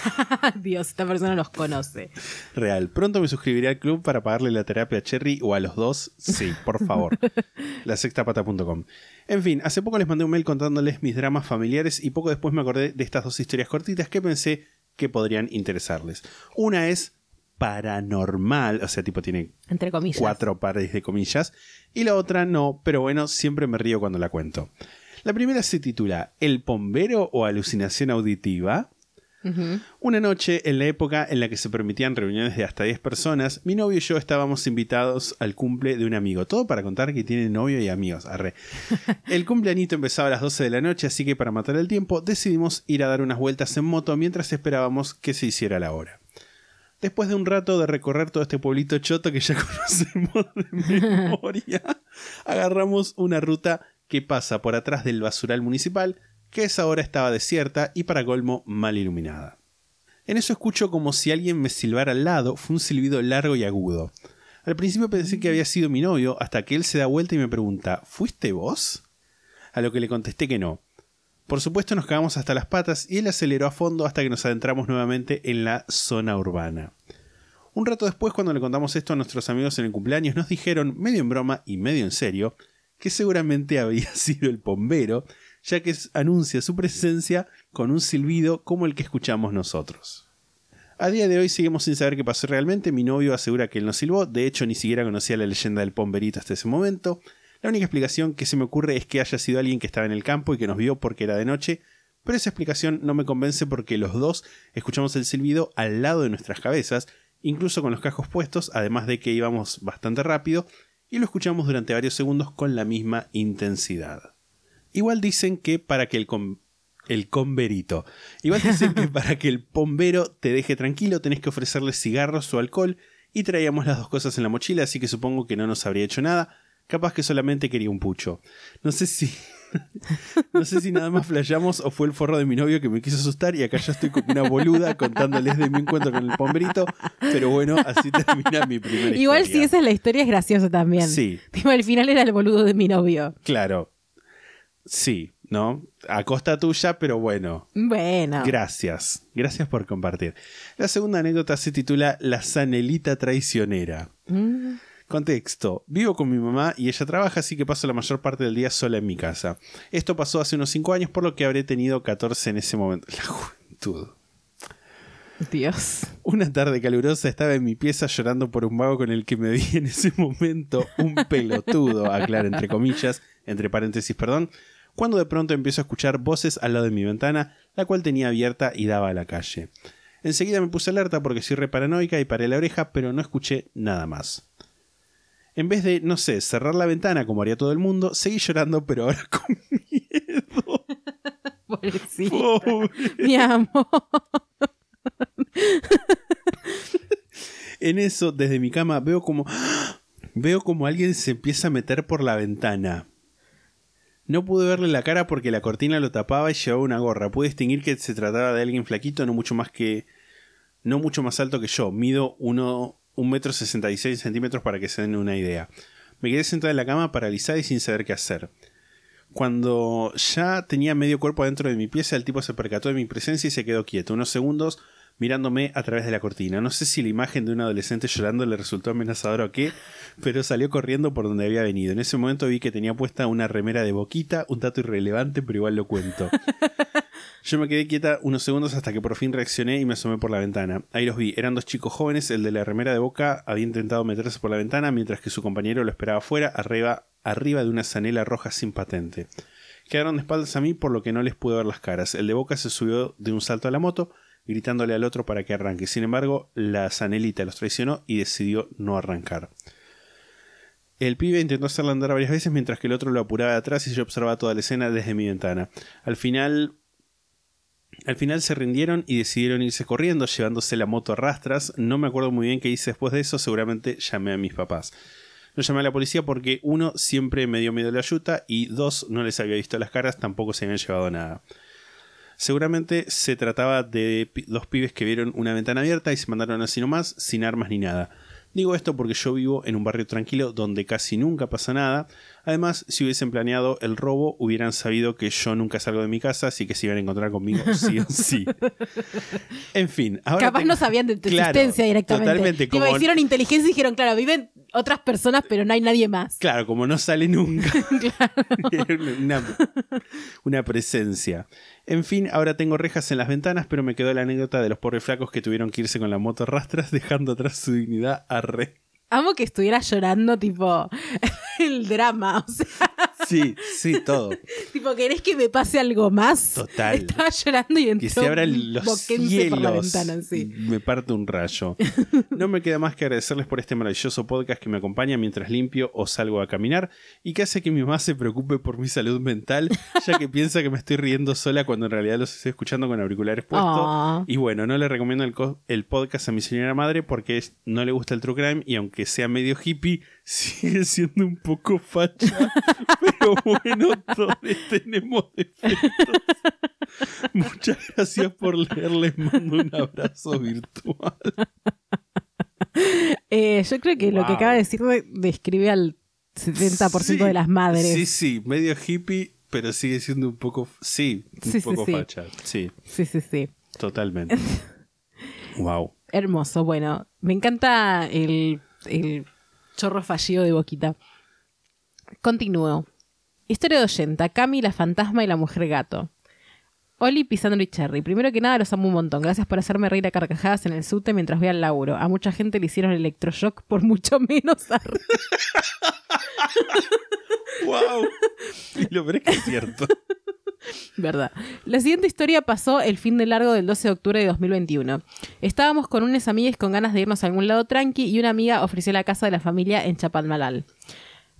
Dios, esta persona los conoce. real. Pronto me suscribiré al club para pagarle la terapia a Cherry o a los dos. Sí, por favor. la sextapata.com. En fin, hace poco les mandé un mail contándoles mis dramas familiares y poco después me acordé de estas dos historias cortitas que pensé que podrían interesarles. Una es paranormal, o sea, tipo tiene Entre comillas. cuatro pares de comillas, y la otra no, pero bueno, siempre me río cuando la cuento. La primera se titula ¿El pombero o alucinación auditiva? Una noche, en la época en la que se permitían reuniones de hasta 10 personas, mi novio y yo estábamos invitados al cumple de un amigo. Todo para contar que tiene novio y amigos. Arre. El cumpleañito empezaba a las 12 de la noche, así que para matar el tiempo decidimos ir a dar unas vueltas en moto mientras esperábamos que se hiciera la hora. Después de un rato de recorrer todo este pueblito choto que ya conocemos de memoria, agarramos una ruta que pasa por atrás del basural municipal, que a esa hora estaba desierta y para colmo mal iluminada. En eso escucho como si alguien me silbara al lado, fue un silbido largo y agudo. Al principio pensé que había sido mi novio, hasta que él se da vuelta y me pregunta, ¿fuiste vos? A lo que le contesté que no. Por supuesto nos cagamos hasta las patas y él aceleró a fondo hasta que nos adentramos nuevamente en la zona urbana. Un rato después, cuando le contamos esto a nuestros amigos en el cumpleaños, nos dijeron, medio en broma y medio en serio, que seguramente había sido el bombero, ya que anuncia su presencia con un silbido como el que escuchamos nosotros. A día de hoy seguimos sin saber qué pasó realmente, mi novio asegura que él no silbó, de hecho ni siquiera conocía la leyenda del pomberito hasta ese momento. La única explicación que se me ocurre es que haya sido alguien que estaba en el campo y que nos vio porque era de noche, pero esa explicación no me convence porque los dos escuchamos el silbido al lado de nuestras cabezas, incluso con los cascos puestos, además de que íbamos bastante rápido, y lo escuchamos durante varios segundos con la misma intensidad. Igual dicen que para que el, com- el converito. Igual dicen que para que el bombero te deje tranquilo tenés que ofrecerle cigarros o alcohol y traíamos las dos cosas en la mochila, así que supongo que no nos habría hecho nada. Capaz que solamente quería un pucho. No sé si. No sé si nada más flayamos o fue el forro de mi novio que me quiso asustar y acá yo estoy como una boluda contándoles de mi encuentro con el pomberito. Pero bueno, así termina mi primera Igual si esa es la historia es gracioso también. Sí. Tipo, al final era el boludo de mi novio. Claro. Sí, ¿no? A costa tuya, pero bueno. Bueno. Gracias. Gracias por compartir. La segunda anécdota se titula La Sanelita traicionera. Mm. Contexto. Vivo con mi mamá y ella trabaja, así que paso la mayor parte del día sola en mi casa. Esto pasó hace unos 5 años, por lo que habré tenido 14 en ese momento. La juventud. Dios. Una tarde calurosa estaba en mi pieza llorando por un vago con el que me vi en ese momento un pelotudo, aclara entre comillas, entre paréntesis, perdón, cuando de pronto empiezo a escuchar voces al lado de mi ventana, la cual tenía abierta y daba a la calle. Enseguida me puse alerta porque soy re paranoica y paré la oreja, pero no escuché nada más. En vez de, no sé, cerrar la ventana como haría todo el mundo, seguí llorando, pero ahora con miedo. Pobrecito. Pobre. Mi amor. En eso, desde mi cama, veo como. Veo como alguien se empieza a meter por la ventana. No pude verle la cara porque la cortina lo tapaba y llevaba una gorra. Pude distinguir que se trataba de alguien flaquito, no mucho más que. No mucho más alto que yo. Mido uno, un metro sesenta y seis centímetros para que se den una idea. Me quedé sentada en la cama paralizada y sin saber qué hacer. Cuando ya tenía medio cuerpo adentro de mi pieza, el tipo se percató de mi presencia y se quedó quieto. Unos segundos mirándome a través de la cortina. No sé si la imagen de un adolescente llorando le resultó amenazadora o qué, pero salió corriendo por donde había venido. En ese momento vi que tenía puesta una remera de boquita, un dato irrelevante, pero igual lo cuento. Yo me quedé quieta unos segundos hasta que por fin reaccioné y me asomé por la ventana. Ahí los vi, eran dos chicos jóvenes, el de la remera de boca había intentado meterse por la ventana mientras que su compañero lo esperaba afuera, arriba, arriba de una zanela roja sin patente. Quedaron de espaldas a mí por lo que no les pude ver las caras. El de boca se subió de un salto a la moto, gritándole al otro para que arranque. Sin embargo, la zanelita los traicionó y decidió no arrancar. El pibe intentó hacerla andar varias veces mientras que el otro lo apuraba atrás y yo observaba toda la escena desde mi ventana. Al final al final se rindieron y decidieron irse corriendo, llevándose la moto a rastras. No me acuerdo muy bien qué hice después de eso, seguramente llamé a mis papás. No llamé a la policía porque uno siempre me dio miedo la ayuda y dos no les había visto las caras, tampoco se habían llevado nada. Seguramente se trataba de los pibes que vieron una ventana abierta y se mandaron así nomás, sin armas ni nada. Digo esto porque yo vivo en un barrio tranquilo donde casi nunca pasa nada. Además, si hubiesen planeado el robo, hubieran sabido que yo nunca salgo de mi casa, así que se iban a encontrar conmigo sí o sí. En fin, ahora Capaz tengo- no sabían de tu Claro, existencia directamente. Totalmente, como, hicieron inteligencia y dijeron, claro, viven otras personas, pero no hay nadie más. claro, como no sale nunca. una, una presencia. En fin, ahora tengo rejas en las ventanas, pero me quedó la anécdota de los pobres flacos que tuvieron que irse con la moto rastras, dejando atrás su dignidad a re. Amo que estuviera llorando, tipo, el drama. O sea, Sí, sí, todo. tipo, ¿querés que me pase algo más? Total. Estaba llorando y entró Que se abran los cielos. por la ventana, sí. Me parte un rayo. No me queda más que agradecerles por este maravilloso podcast que me acompaña mientras limpio o salgo a caminar y que hace que mi mamá se preocupe por mi salud mental, ya que piensa que me estoy riendo sola cuando en realidad los estoy escuchando con auriculares puestos. Aw. Y bueno, no le recomiendo el, el podcast a mi señora madre porque no le gusta el true crime y aunque sea medio hippie, sigue siendo un poco facha. Pero bueno, todos tenemos defectos. Muchas gracias por leer. Les mando un abrazo virtual. Eh, yo creo que lo que acaba de decir de- describe al 70% Sí, de las madres. Sí, sí, medio hippie, pero sigue siendo un poco. Sí, un Sí, sí, poco sí. facha. Sí, sí, sí. sí. totalmente. wow. Hermoso, bueno, me encanta el, el chorro fallido de Boquita. Continúo. Historia de oyenta, Cami, la fantasma y la mujer gato. Oli, Pisandro y Cherry. Primero que nada, los amo un montón. Gracias por hacerme reír a carcajadas en el sute mientras voy al laburo. A mucha gente le hicieron electroshock por mucho menos. a- Wow. Y lo es que es cierto. Verdad. La siguiente historia pasó el fin de largo del 12 de octubre de 2021. Estábamos con unas amigas con ganas de irnos a algún lado tranqui y una amiga ofreció la casa de la familia en Chapadmalal.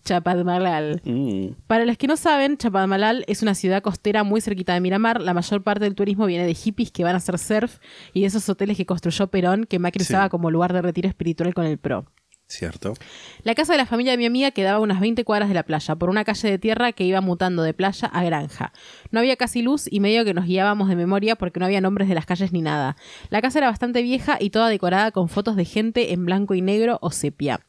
Chapadmalal. Mm, Para los que no saben, Chapadmalal es una ciudad costera muy cerquita de Miramar. La mayor parte del turismo viene de hippies que van a hacer surf y de esos hoteles que construyó Perón que Macri Sí. usaba como lugar de retiro espiritual con el PRO. Cierto. La casa de la familia de mi amiga quedaba a unas 20 cuadras de la playa, por una calle de tierra que iba mutando de playa a granja. No había casi luz y medio que nos guiábamos de memoria porque no había nombres de las calles ni nada. La casa era bastante vieja y toda decorada con fotos de gente en blanco y negro o sepia.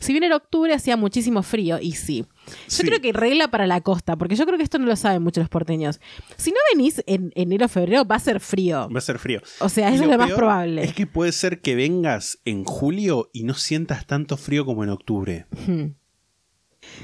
Si bien era octubre, hacía muchísimo frío, y sí. Yo Sí. creo que regla para la costa, porque yo creo que esto no lo saben mucho los porteños. Si no venís en enero o febrero, va a ser frío. Va a ser frío. O sea, eso es lo más probable. Es que puede ser que vengas en julio y no sientas tanto frío como en octubre. Hmm.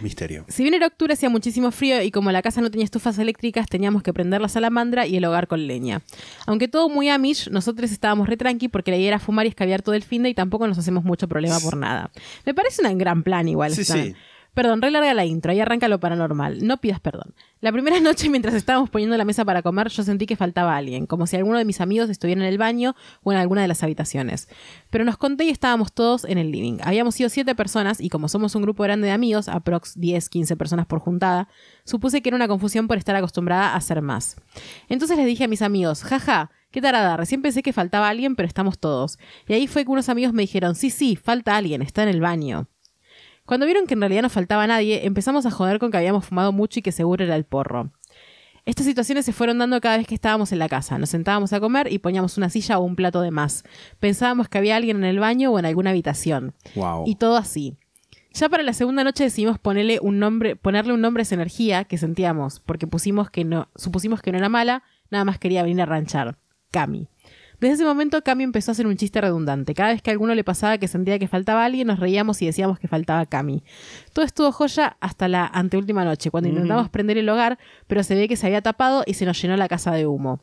Misterio. Si bien era octubre hacía muchísimo frío y como la casa no tenía estufas eléctricas, teníamos que prender la salamandra y el hogar con leña. Aunque todo muy amish, nosotros estábamos re tranqui porque la idea era fumar y escabiar todo el fin de y tampoco nos hacemos mucho problema por nada. Me parece un gran plan igual. Sí, sí. Perdón, re larga la intro, ahí arranca lo paranormal. No pidas perdón. La primera noche mientras estábamos poniendo la mesa para comer, yo sentí que faltaba alguien, como si alguno de mis amigos estuviera en el baño o en alguna de las habitaciones. Pero nos conté y estábamos todos en el living. Habíamos sido siete personas y como somos un grupo grande de amigos, aprox 10, 15 personas por juntada, supuse que era una confusión por estar acostumbrada a hacer más. Entonces les dije a mis amigos, jaja, qué tarada, recién pensé que faltaba alguien, pero estamos todos. Y ahí fue que unos amigos me dijeron, sí, sí, falta alguien, está en el baño. Cuando vieron que en realidad no faltaba nadie, empezamos a joder con que habíamos fumado mucho y que seguro era el porro. Estas situaciones se fueron dando cada vez que estábamos en la casa. Nos sentábamos a comer y poníamos una silla o un plato de más. Pensábamos que había alguien en el baño o en alguna habitación. Wow. Y todo así. Ya para la segunda noche decidimos ponerle un nombre, ponerle un nombre a esa energía que sentíamos, porque pusimos que no, supusimos que no era mala, nada más quería venir a ranchar. Cami. Desde ese momento, Cami empezó a hacer un chiste redundante. Cada vez que a alguno le pasaba que sentía que faltaba alguien, nos reíamos y decíamos que faltaba Cami. Todo estuvo joya hasta la anteúltima noche, cuando intentamos prender el hogar, pero se ve que se había tapado y se nos llenó la casa de humo.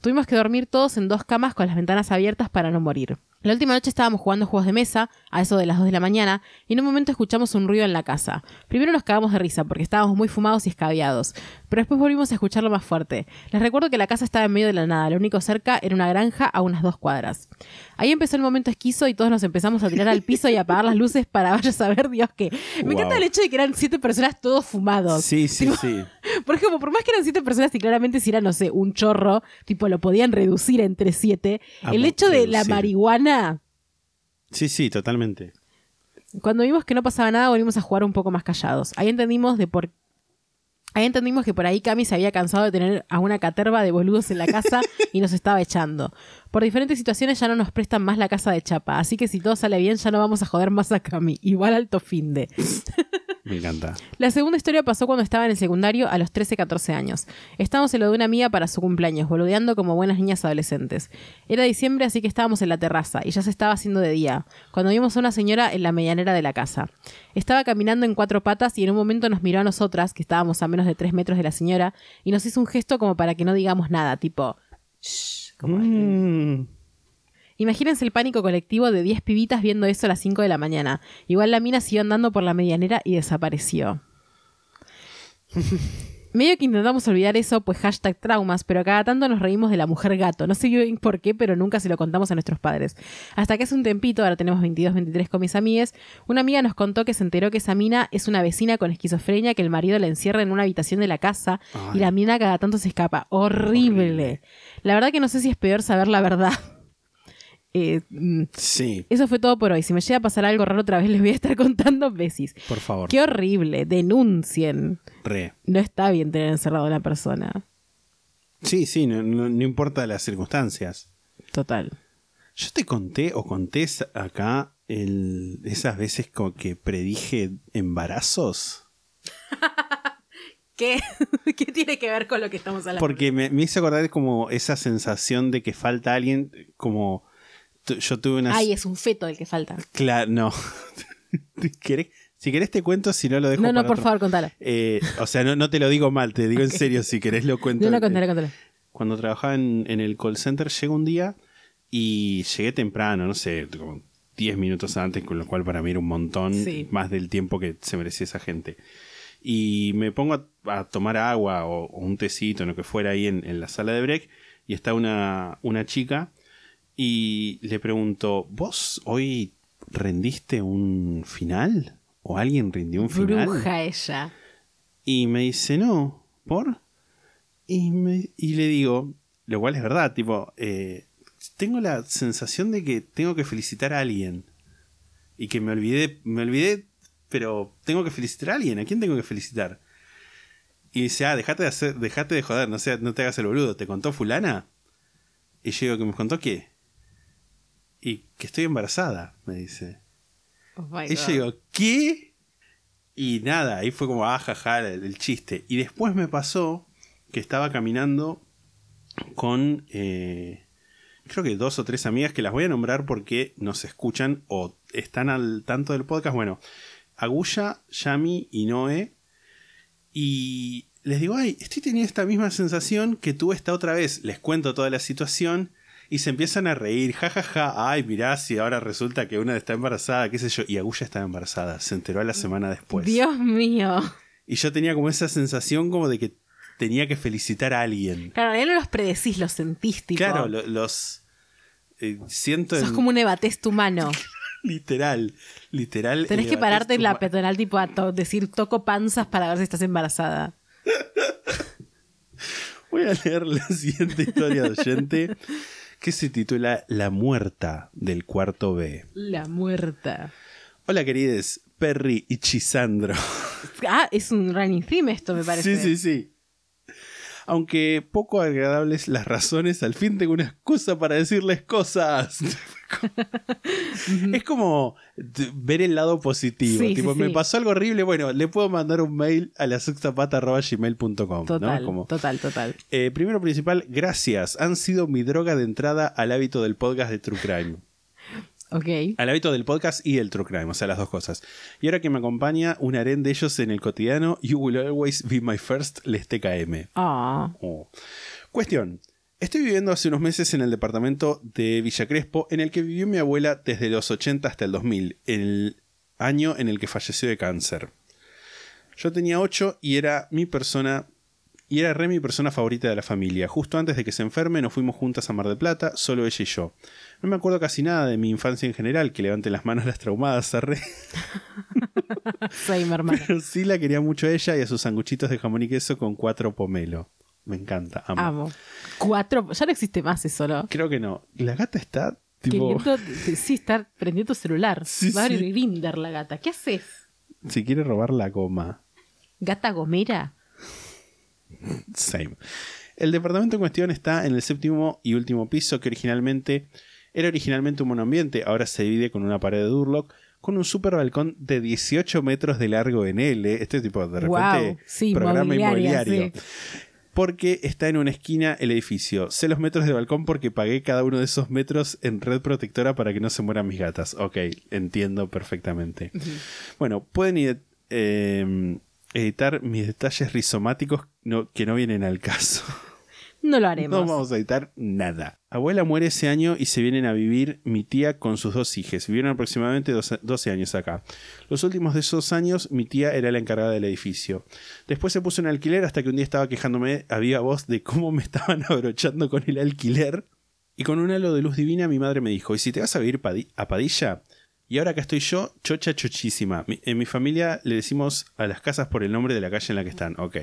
Tuvimos que dormir todos en dos camas con las ventanas abiertas para no morir. La última noche estábamos jugando juegos de mesa, a eso de las 2 de la mañana, y en un momento escuchamos un ruido en la casa. Primero nos cagamos de risa porque estábamos muy fumados y escabiados, pero después volvimos a escucharlo más fuerte. Les recuerdo que la casa estaba en medio de la nada, lo único cerca era una granja a unas dos cuadras. Ahí empezó el momento esquizo y todos nos empezamos a tirar al piso y a apagar las luces para vaya a saber Dios qué. Me Wow. encanta el hecho de que eran siete personas todos fumados. Sí, sí, Tipo, sí. por ejemplo, por más que eran siete personas y claramente si era, no sé, un chorro, tipo lo podían reducir entre siete, el hecho de la reducir. Sí, sí, totalmente. cuando vimos que no pasaba nada, volvimos a jugar un poco más callados. Ahí entendimos de por Ahí entendimos que por ahí Cami se había cansado de tener a una caterva de boludos en la casa y nos estaba echando. Por diferentes situaciones ya no nos prestan más la casa de chapa, así que si todo sale bien ya no vamos a joder más a Cami. Igual alto fin de. Me encanta. La segunda historia pasó cuando estaba en el secundario a los 13-14 años. Estábamos en lo de una amiga para su cumpleaños, boludeando como buenas niñas adolescentes. Era diciembre, así que estábamos en la terraza y ya se estaba haciendo de día, cuando vimos a una señora en la medianera de la casa. Estaba caminando en cuatro patas y en un momento nos miró a nosotras, que estábamos a menos de tres metros de la señora, y nos hizo un gesto como para que no digamos nada, tipo... "Shh", como- Mm. Imagínense el pánico colectivo de 10 pibitas viendo eso a las 5 de la mañana. Igual la mina siguió andando por la medianera y desapareció. Medio que intentamos olvidar eso, pues hashtag traumas, pero cada tanto nos reímos de la mujer gato. No sé bien por qué, pero nunca se lo contamos a nuestros padres. Hasta que hace un tempito, ahora tenemos 22, 23 con mis amigas, una amiga nos contó que se enteró que esa mina es una vecina con esquizofrenia que el marido la encierra en una habitación de la casa y la mina cada tanto se escapa. Horrible. La verdad que no sé si es peor saber la verdad. Eh, mm, Sí, eso fue todo por hoy. Si me llega a pasar algo raro otra vez, les voy a estar contando besis. por favor. Qué horrible. Denuncien. Re. No está bien tener encerrado a una persona. Sí, sí, no, no- no importa las circunstancias. Total. Yo te conté o conté acá el- esas veces como que predije embarazos. ¿Qué? ¿Qué tiene que ver con lo que estamos hablando? Porque me, me hizo acordar como esa sensación de que falta alguien, como yo tuve una... Ay, es un feto el que falta. Claro, no. ¿Querés- Si querés te cuento, si no lo dejo No, no, para por otro. favor, contalo. Eh, o sea, no, no te lo digo mal, te digo en serio, si querés lo cuento. No, no, contalo, contalo. Cuando trabajaba en, en el call center, llegué un día y llegué temprano, no sé, como 10 minutos antes, con lo cual para mí era un montón, Sí. más del tiempo que se merecía esa gente. Y me pongo a, a tomar agua o, o un tecito, lo que fuera ahí en, en la sala de break, y está una, una chica y le pregunto, ¿vos hoy rendiste un final? ¿O alguien rindió un final? Bruja ella. Y me dice, no, ¿por? Y, me- y le digo, lo cual es verdad, tipo, eh, tengo la sensación de que tengo que felicitar a alguien. Y que me olvidé, me olvidé, pero tengo que felicitar a alguien. ¿A quién tengo que felicitar? Y dice, ah, dejate de, hacer, dejate de joder, no, sea, no te hagas el boludo. ¿Te contó fulana? Y yo digo, ¿que me contó qué? Y que estoy embarazada, me dice. Oh my Y yo digo, ¿qué? Y nada, ahí fue como, ah, jaja, el, el chiste. Y después me pasó que estaba caminando con, eh, creo que dos o tres amigas que las voy a nombrar porque nos escuchan o están al tanto del podcast. Bueno, Agulla, Yami y Noé. Y les digo, ay, estoy teniendo esta misma sensación que tuve esta otra vez. Les cuento toda la situación y se empiezan a reír. Ja, ja, ja. Ay, mirá, si ahora resulta que una está embarazada, qué sé yo. Y Agulla estaba embarazada. Se enteró a la semana después. Dios mío. Y yo tenía como esa sensación como de que tenía que felicitar a alguien. Claro, ya no los predecís, los sentís, tipo. Claro, lo- los... eh, siento Sos en- como un evatest humano. literal, literal. Tenés que pararte en la peatonal, tipo, a to- decir toco panzas para ver si estás embarazada. Voy a leer la siguiente historia de oyente que se titula La muerta del cuarto B. La muerta. Hola querides, Perry y Chisandro. Ah, es un running theme esto, me parece. Sí, sí, sí. Aunque poco agradables las razones, al fin tengo una excusa para decirles cosas. Es como ver el lado positivo. Sí, sí, tipo, me sí. pasó algo horrible, bueno, le puedo mandar un mail a la sextapata.gmail.com. Total, ¿no? Como, total, total. eh, primero principal, gracias. Han sido mi droga de entrada al hábito del podcast de True Crime. Ok. Al hábito del podcast y el True Crime, o sea, las dos cosas. Y ahora que me acompaña un harén de ellos en el cotidiano, You Will Always Be My First, les TKM. Ah, Oh. Cuestión. Estoy viviendo hace unos meses en el departamento de Villa Crespo, en el que vivió mi abuela desde los 80 hasta el 2000, el año en el que falleció de cáncer. Yo tenía 8 y era mi persona. Y era re mi persona favorita de la familia. Justo antes de que se enferme, nos fuimos juntas a Mar del Plata, solo ella y yo. No me acuerdo casi nada de mi infancia en general, que levanten las manos las traumadas, arre. soy mi hermana. Pero sí la quería mucho a ella y a sus sanguchitos de jamón y queso con cuatro pomelo. Me encanta, amo. Amo. Cuatro, ya no existe más eso, ¿no? Creo que no. La gata está tipo. Queriendo, sí, estar prendiendo celular. Sí, Va a abrir sí. Grinder la gata. ¿Qué haces? Si quiere robar la goma. ¿Gata gomera? Same. El departamento en cuestión está en el séptimo y último piso que originalmente era originalmente un monoambiente, ahora se divide con una pared de Durlock con un super balcón de 18 metros de largo en L. Este tipo de repente sí, programa inmobiliario. sí. Porque está en una esquina el edificio. Sé los metros de balcón porque pagué cada uno de esos metros en red protectora para que no se mueran mis gatas. Ok, entiendo perfectamente. Bueno, pueden ed- eh, editar mis detalles rizomáticos no- que no vienen al caso. No lo haremos. No vamos a editar nada. Abuela muere ese año y se vienen a vivir mi tía con sus dos hijas. Vivieron aproximadamente 12 12 años acá. Los últimos de esos años mi tía era la encargada del edificio. Después se puso en alquiler hasta que un día estaba quejándome a viva voz de cómo me estaban abrochando con el alquiler. Y con un halo de luz divina mi madre me dijo, ¿y si te vas a vivir a Padilla? Y ahora acá estoy yo, chocha chochísima. En mi familia le decimos a las casas por el nombre de la calle en la que están. Ok.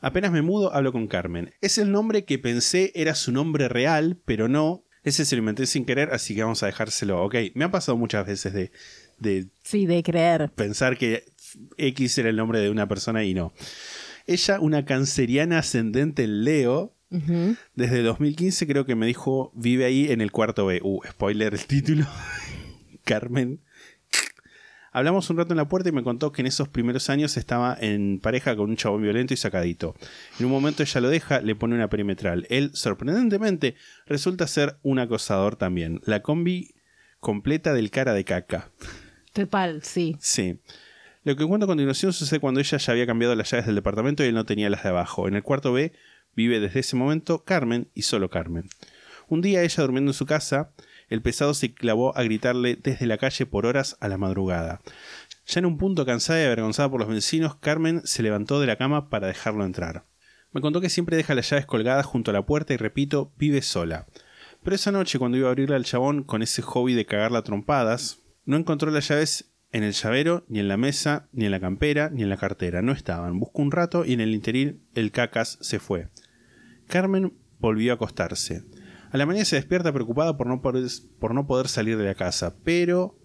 Apenas me mudo, hablo con Carmen. Es el nombre que pensé era su nombre real, pero no. Ese se lo inventé sin querer, así que vamos a dejárselo. Ok, me ha pasado muchas veces de, de Sí, de creer. pensar que X era el nombre de una persona y no. Ella, una canceriana ascendente en Leo, Ujú. desde 2015 creo que me dijo vive ahí en el cuarto B. Uh, spoiler el título. Carmen. Hablamos un rato en la puerta y me contó que en esos primeros años estaba en pareja con un chabón violento y sacadito. En un momento ella lo deja, le pone una perimetral. Él, sorprendentemente, resulta ser un acosador también. La combi completa del cara de caca. Total, sí. Sí. Lo que cuento a continuación sucede cuando ella ya había cambiado las llaves del departamento y él no tenía las de abajo. En el cuarto B vive desde ese momento Carmen y solo Carmen. Un día ella durmiendo en su casa, el pesado se clavó a gritarle desde la calle por horas a la madrugada. Ya en un punto cansada y avergonzada por los vecinos, Carmen se levantó de la cama para dejarlo entrar. Me contó que siempre deja las llaves colgadas junto a la puerta y repito, vive sola. Pero esa noche, cuando iba a abrirle al chabón con ese hobby de cagarla a trompadas, no encontró las llaves en el llavero, ni en la mesa, ni en la campera, ni en la cartera. No estaban. Buscó un rato y en el interior el cacas se fue. Carmen volvió a acostarse. A la mañana se despierta preocupada por no poder, por no poder salir de la casa. Pero...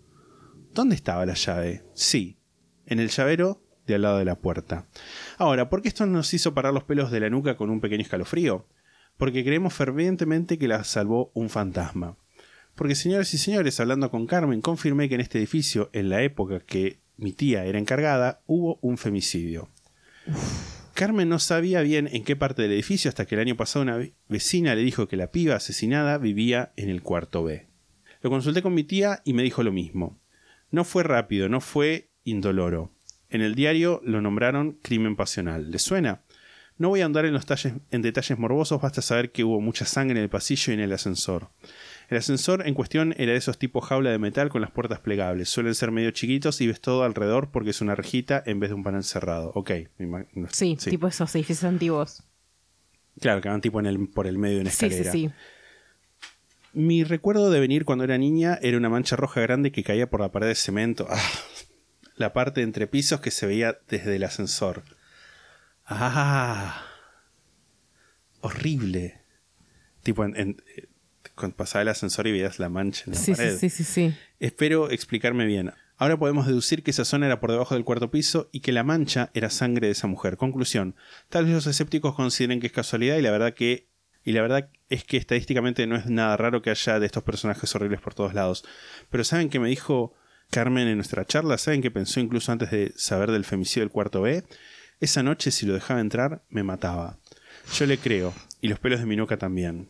¿Dónde estaba la llave? Sí, en el llavero de al lado de la puerta. Ahora, ¿por qué esto nos hizo parar los pelos de la nuca con un pequeño escalofrío? Porque creemos fervientemente que la salvó un fantasma. Porque, señoras y señores, hablando con Carmen, confirmé que en este edificio, en la época que mi tía era encargada, hubo un femicidio. Carmen no sabía bien en qué parte del edificio hasta que el año pasado una ve- vecina le dijo que la piba asesinada vivía en el cuarto B. Lo consulté con mi tía y me dijo lo mismo. No fue rápido, no fue indoloro. En el diario lo nombraron crimen pasional. ¿Le suena? No voy a andar en, los en detalles morbosos, basta saber que hubo mucha sangre en el pasillo y en el ascensor. El ascensor en cuestión era de esos tipos jaula de metal con las puertas plegables. Suelen ser medio chiquitos y ves todo alrededor porque es una rejita en vez de un panel cerrado. Ok. Sí, tipo esos edificios antiguos. Claro, que van tipo en el, por el medio de una Sí, sí, escalera. sí. Mi recuerdo de venir cuando era niña era una mancha roja grande que caía por la pared de cemento. Ah, la parte de entre pisos que se veía desde el ascensor. Ah, horrible. Tipo, en, en- cuando pasaba el ascensor y veías la mancha en la Sí, sí, sí, sí, sí. Espero explicarme bien. Ahora podemos deducir que esa zona era por debajo del cuarto piso y que la mancha era sangre de esa mujer. Conclusión. Tal vez los escépticos consideren que es casualidad y la verdad que. Y la verdad es que estadísticamente no es nada raro que haya de estos personajes horribles por todos lados. Pero ¿saben qué me dijo Carmen en nuestra charla? ¿Saben qué pensó incluso antes de saber del femicidio del cuarto B? Esa noche, si lo dejaba entrar, me mataba. Yo le creo, y los pelos de mi nuca también.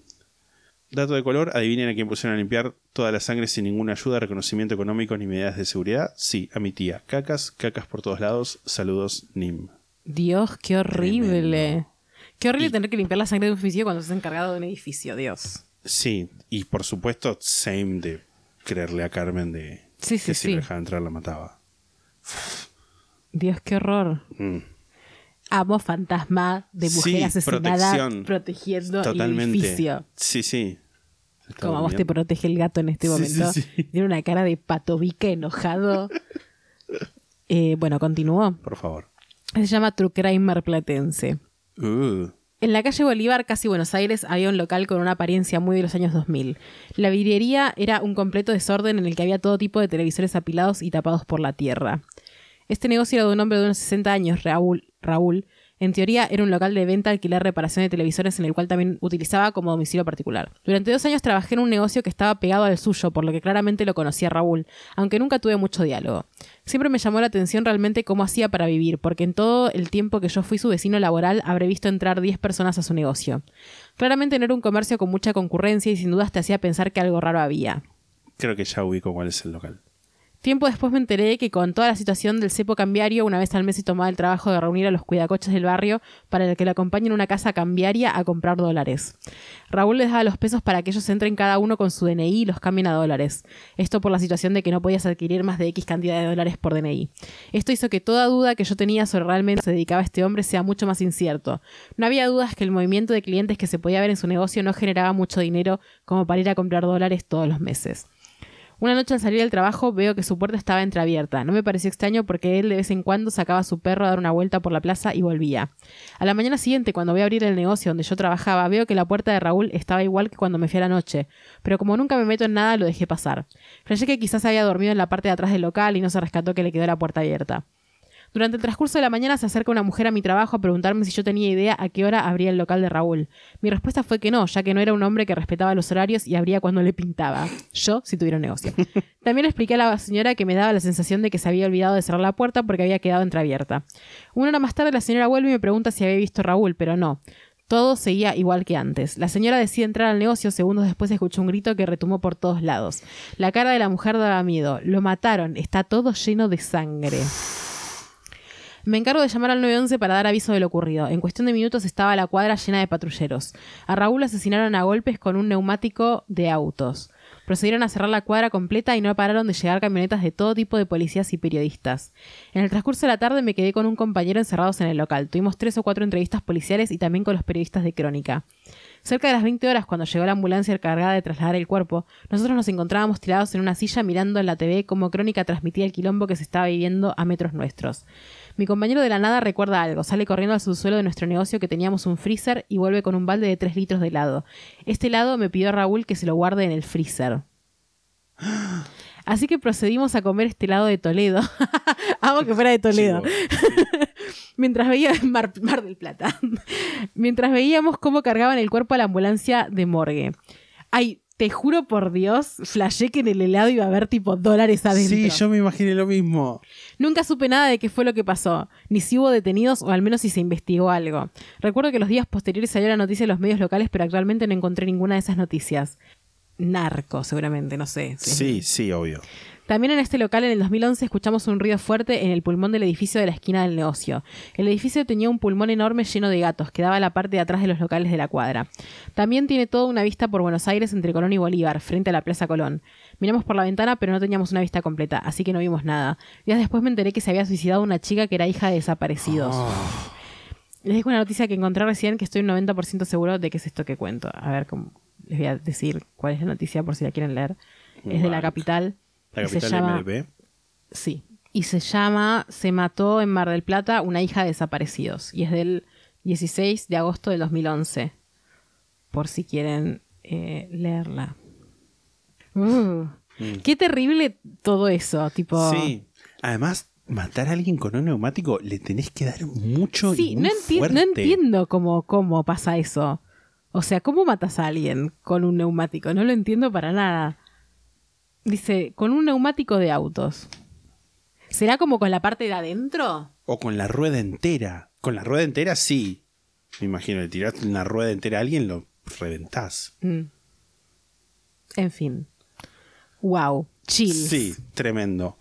Dato de color, adivinen a quién pusieron a limpiar toda la sangre sin ninguna ayuda, reconocimiento económico ni medidas de seguridad. Sí, a mi tía. Cacas, cacas por todos lados. Saludos, Nim. Dios, qué horrible. Tremendo. Qué horrible Y- tener que limpiar la sangre de un femicidio cuando estás encargado de un edificio, Dios. Sí, y por supuesto, same de creerle a Carmen de Sí, sí, que si sí. lo dejaba entrar la mataba. Dios, qué horror. Mm. Amo fantasma de mujer asesinada protección. protegiendo el Totalmente. edificio. Sí, sí. Como a vos te protege el gato en este Sí, momento. sí, sí. Tiene una cara de patobica enojado. Eh, bueno, continúo. Por favor. Se llama True Crime Marplatense. Uh, En la calle Bolívar, casi Buenos Aires, había un local con una apariencia muy de los años 2000. La vidriería era un completo desorden en el que había todo tipo de televisores apilados y tapados por la tierra. Este negocio era de un hombre de unos 60 años, Raúl. Raúl. En teoría era un local de venta, alquiler, reparación de televisores en el cual también utilizaba como domicilio particular. Durante dos años trabajé en un negocio que estaba pegado al suyo, por lo que claramente lo conocía Raúl, aunque nunca tuve mucho diálogo. Siempre me llamó la atención realmente cómo hacía para vivir, porque en todo el tiempo que yo fui su vecino laboral habré visto entrar 10 personas a su negocio. Claramente no era un comercio con mucha concurrencia y sin dudas te hacía pensar que algo raro había. creo que ya ubico cuál es el local. Tiempo después me enteré que con toda la situación del cepo cambiario, una vez al mes se tomaba el trabajo de reunir a los cuidacoches del barrio para que lo acompañen a una casa cambiaria a comprar dólares. Raúl les daba los pesos para que ellos entren cada uno con su DNI y los cambien a dólares. Esto por la situación de que no podías adquirir más de X cantidad de dólares por DNI. Esto hizo que toda duda que yo tenía sobre realmente se dedicaba este hombre sea mucho más incierto. No había dudas que el movimiento de clientes que se podía ver en su negocio no generaba mucho dinero como para ir a comprar dólares todos los meses. Una noche al salir del trabajo veo que su puerta estaba entreabierta. No me pareció extraño porque él de vez en cuando sacaba a su perro a dar una vuelta por la plaza y volvía. A la mañana siguiente, cuando voy a abrir el negocio donde yo trabajaba, veo que la puerta de Raúl estaba igual que cuando me fui a la noche, pero como nunca me meto en nada, lo dejé pasar. Flashé que quizás había dormido en la parte de atrás del local y no se rescató que le quedó la puerta abierta. Durante el transcurso de la mañana se acerca una mujer a mi trabajo a preguntarme si yo tenía idea a qué hora abría el local de Raúl. Mi respuesta fue que no, ya que no era un hombre que respetaba los horarios y abría cuando le pintaba. Yo, si tuviera un negocio. También le expliqué a la señora que me daba la sensación de que se había olvidado de cerrar la puerta porque había quedado entreabierta. Una hora más tarde la señora vuelve y me pregunta si había visto a Raúl, pero no. Todo seguía igual que antes. La señora decide entrar al negocio, segundos después escuchó un grito que retumó por todos lados. La cara de la mujer daba miedo. Lo mataron, está todo lleno de sangre. Me encargo de llamar al 911 para dar aviso de lo ocurrido. En cuestión de minutos estaba la cuadra llena de patrulleros. A Raúl asesinaron a golpes con un neumático de autos. Procedieron a cerrar la cuadra completa y no pararon de llegar camionetas de todo tipo de policías y periodistas. En el transcurso de la tarde me quedé con un compañero encerrados en el local. Tuvimos tres o cuatro entrevistas policiales y también con los periodistas de Crónica. Cerca de las 20 horas, cuando llegó la ambulancia encargada de trasladar el cuerpo, nosotros nos encontrábamos tirados en una silla mirando en la TV cómo Crónica transmitía el quilombo que se estaba viviendo a metros nuestros. Mi compañero de la nada recuerda algo, sale corriendo al subsuelo de nuestro negocio que teníamos un freezer y vuelve con un balde de 3 litros de helado. Este helado me pidió Raúl que se lo guarde en el freezer. Así que procedimos a comer este helado de Toledo. Amo que fuera de Toledo. Mientras veía Mar, Mar del Plata. Mientras veíamos cómo cargaban el cuerpo a la ambulancia de morgue. Ay, te juro por Dios, flashé que en el helado iba a haber tipo dólares adentro. Sí, yo me imaginé lo mismo. Nunca supe nada de qué fue lo que pasó, ni si hubo detenidos o al menos si se investigó algo. Recuerdo que los días posteriores salió la noticia en los medios locales, pero actualmente no encontré ninguna de esas noticias. Narco, seguramente, no sé. Sí, sí, obvio. También en este local en el 2011 escuchamos un ruido fuerte en el pulmón del edificio de la esquina del negocio. El edificio tenía un pulmón enorme lleno de gatos que daba a la parte de atrás de los locales de la cuadra. También tiene toda una vista por Buenos Aires entre Colón y Bolívar, frente a la Plaza Colón. Miramos por la ventana pero no teníamos una vista completa, así que no vimos nada. Días después me enteré que se había suicidado una chica que era hija de desaparecidos. Les dejo una noticia que encontré recién que estoy un 90% seguro de que es esto que cuento. A ver, cómo, les voy a decir cuál es la noticia por si la quieren leer. Es de la capital. La capital llama-. Sí. Y se llama Se mató en Mar del Plata una hija de desaparecidos. Y es del 16 de agosto del 2011. Por si quieren eh, leerla. Uh, Qué terrible todo eso, tipo... Sí. Además, matar a alguien con un neumático le tenés que dar mucho y Sí, muy no, enti- no entiendo cómo, cómo pasa eso. O sea, ¿cómo matas a alguien con un neumático? No lo entiendo para nada. Dice, con un neumático de autos. ¿Será como con la parte de adentro? O con la rueda entera. Con la rueda entera, sí. Me imagino, le tirás una rueda entera a alguien, lo reventás. Mm. En fin. Wow. Chill. Sí, tremendo.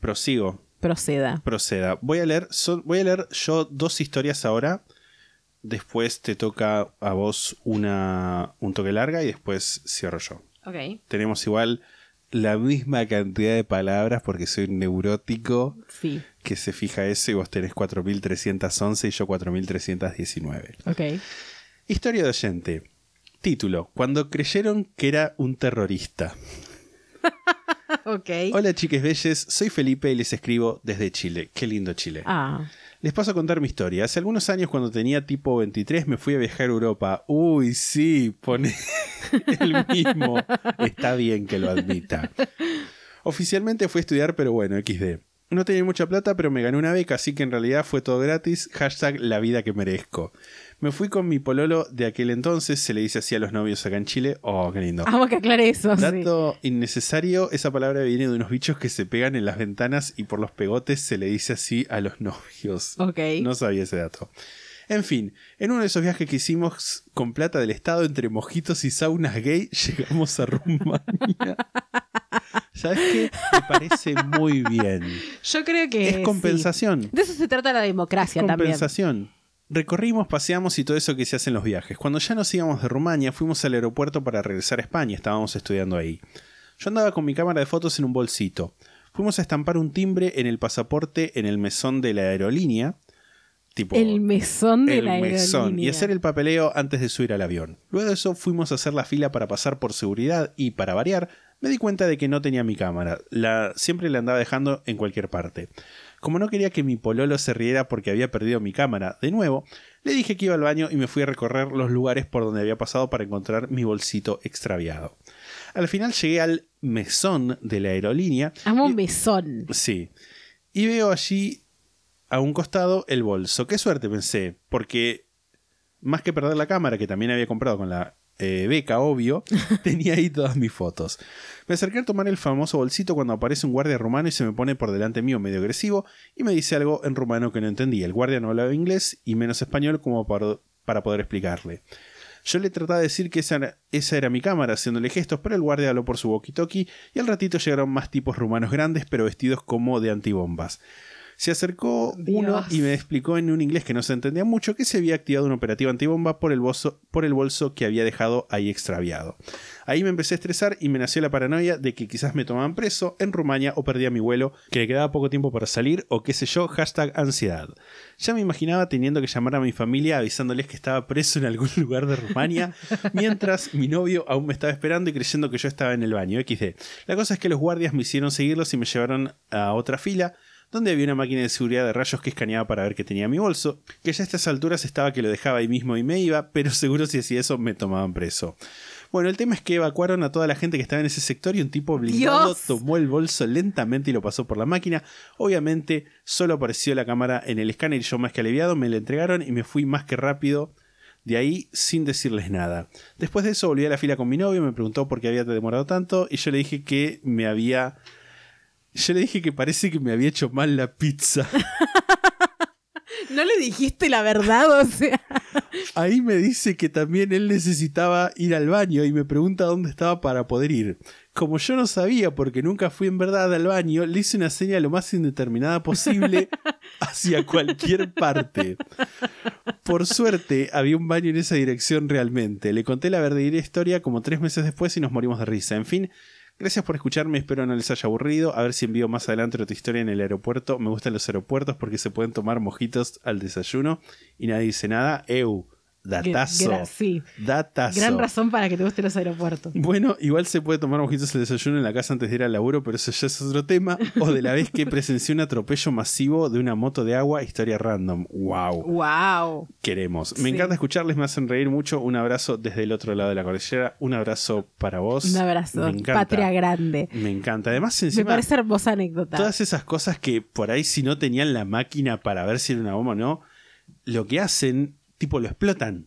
Prosigo. Proceda. Proceda. Voy a leer, so- voy a leer yo dos historias ahora. Después te toca a vos una, un toque larga y después cierro yo. Ok. Tenemos igual la misma cantidad de palabras porque soy un neurótico Sí. que se fija eso y vos tenés 4.311 y yo 4.319. Ok. Historia de oyente. Título. Cuando creyeron que era un terrorista. ok. Hola chiques belles, soy Felipe y les escribo desde Chile. Qué lindo Chile. Ah. Les paso a contar mi historia. Hace algunos años cuando tenía tipo 23 me fui a viajar a Europa. Uy, sí, pone el mismo. Está bien que lo admita. Oficialmente fui a estudiar, pero bueno, XD. No tenía mucha plata, pero me gané una beca, así que en realidad fue todo gratis. Hashtag la vida que merezco. Me fui con mi pololo de aquel entonces, se le dice así a los novios acá en Chile. Oh, qué lindo. Vamos que aclare eso. sí. Dato innecesario, esa palabra viene de unos bichos que se pegan en las ventanas y por los pegotes se le dice así a los novios. Ok. No sabía ese dato. En fin, en uno de esos viajes que hicimos con plata del Estado entre mojitos y saunas gay, llegamos a Rumania. ¿Sabes qué? Me parece muy bien. Yo creo que. Es sí. compensación. De eso se trata la democracia también. Compensación. Recorrimos, paseamos y todo eso que se hace en los viajes. Cuando ya nos íbamos de Rumania, fuimos al aeropuerto para regresar a España. Estábamos estudiando ahí. Yo andaba con mi cámara de fotos en un bolsito. Fuimos a estampar un timbre en el pasaporte en el mesón de la aerolínea. Tipo, El mesón de el la mesón. aerolínea. Y hacer el papeleo antes de subir al avión. Luego de eso fuimos a hacer la fila para pasar por seguridad y para variar, me di cuenta de que no tenía mi cámara. La, siempre la andaba dejando en cualquier parte. Como no quería que mi pololo se riera porque había perdido mi cámara de nuevo, le dije que iba al baño y me fui a recorrer los lugares por donde había pasado para encontrar mi bolsito extraviado. Al final llegué al mesón de la aerolínea. Amo y- mesón. Sí. Y veo allí a un costado el bolso. Qué suerte pensé, porque más que perder la cámara, que también había comprado con la eh, beca, obvio, tenía ahí todas mis fotos. Me acerqué a tomar el famoso bolsito cuando aparece un guardia rumano y se me pone por delante mío medio agresivo y me dice algo en rumano que no entendía. El guardia no hablaba inglés y menos español como para, para poder explicarle. Yo le trataba de decir que esa era, esa era mi cámara, haciéndole gestos, pero el guardia habló por su walkie-talkie y al ratito llegaron más tipos rumanos grandes, pero vestidos como de antibombas. Se acercó uno y me explicó en un inglés que no se entendía mucho que se había activado un operativo antibomba por el, bolso, por el bolso que había dejado ahí extraviado. Ahí me empecé a estresar y me nació la paranoia de que quizás me tomaban preso en Rumania o perdía mi vuelo, que le quedaba poco tiempo para salir o qué sé yo, hashtag ansiedad. Ya me imaginaba teniendo que llamar a mi familia avisándoles que estaba preso en algún lugar de Rumania, mientras mi novio aún me estaba esperando y creyendo que yo estaba en el baño. XD. La cosa es que los guardias me hicieron seguirlos y me llevaron a otra fila donde había una máquina de seguridad de rayos que escaneaba para ver que tenía mi bolso, que ya a estas alturas estaba que lo dejaba ahí mismo y me iba, pero seguro si hacía eso me tomaban preso. Bueno, el tema es que evacuaron a toda la gente que estaba en ese sector y un tipo blindado Dios. tomó el bolso lentamente y lo pasó por la máquina. Obviamente, solo apareció la cámara en el escáner y yo más que aliviado me la entregaron y me fui más que rápido de ahí sin decirles nada. Después de eso volví a la fila con mi novio, me preguntó por qué había demorado tanto y yo le dije que me había... Yo le dije que parece que me había hecho mal la pizza. No le dijiste la verdad, o sea. Ahí me dice que también él necesitaba ir al baño y me pregunta dónde estaba para poder ir. Como yo no sabía porque nunca fui en verdad al baño, le hice una seña lo más indeterminada posible hacia cualquier parte. Por suerte, había un baño en esa dirección realmente. Le conté la verdadera historia como tres meses después y nos morimos de risa. En fin, gracias por escucharme, espero no les haya aburrido. A ver si envío más adelante otra historia en el aeropuerto. Me gustan los aeropuertos porque se pueden tomar mojitos al desayuno y nadie dice nada. Eu, Datazo. Gra- sí. Datazo. Gran razón para que te gusten los aeropuertos. Bueno, igual se puede tomar mojitos el desayuno en la casa antes de ir al laburo, pero eso ya es otro tema. O de la vez que presencié un atropello masivo de una moto de agua, historia random. ¡Wow! Wow. Queremos. Me Sí. encanta escucharles, me hacen reír mucho. Un abrazo desde el otro lado de la cordillera. Un abrazo para vos. Un abrazo. Me encanta. Patria grande. Me encanta. Además, Me encima, parece hermosa anécdota. todas esas cosas que por ahí si no tenían la máquina para ver si era una bomba o no, lo que hacen, tipo, lo explotan.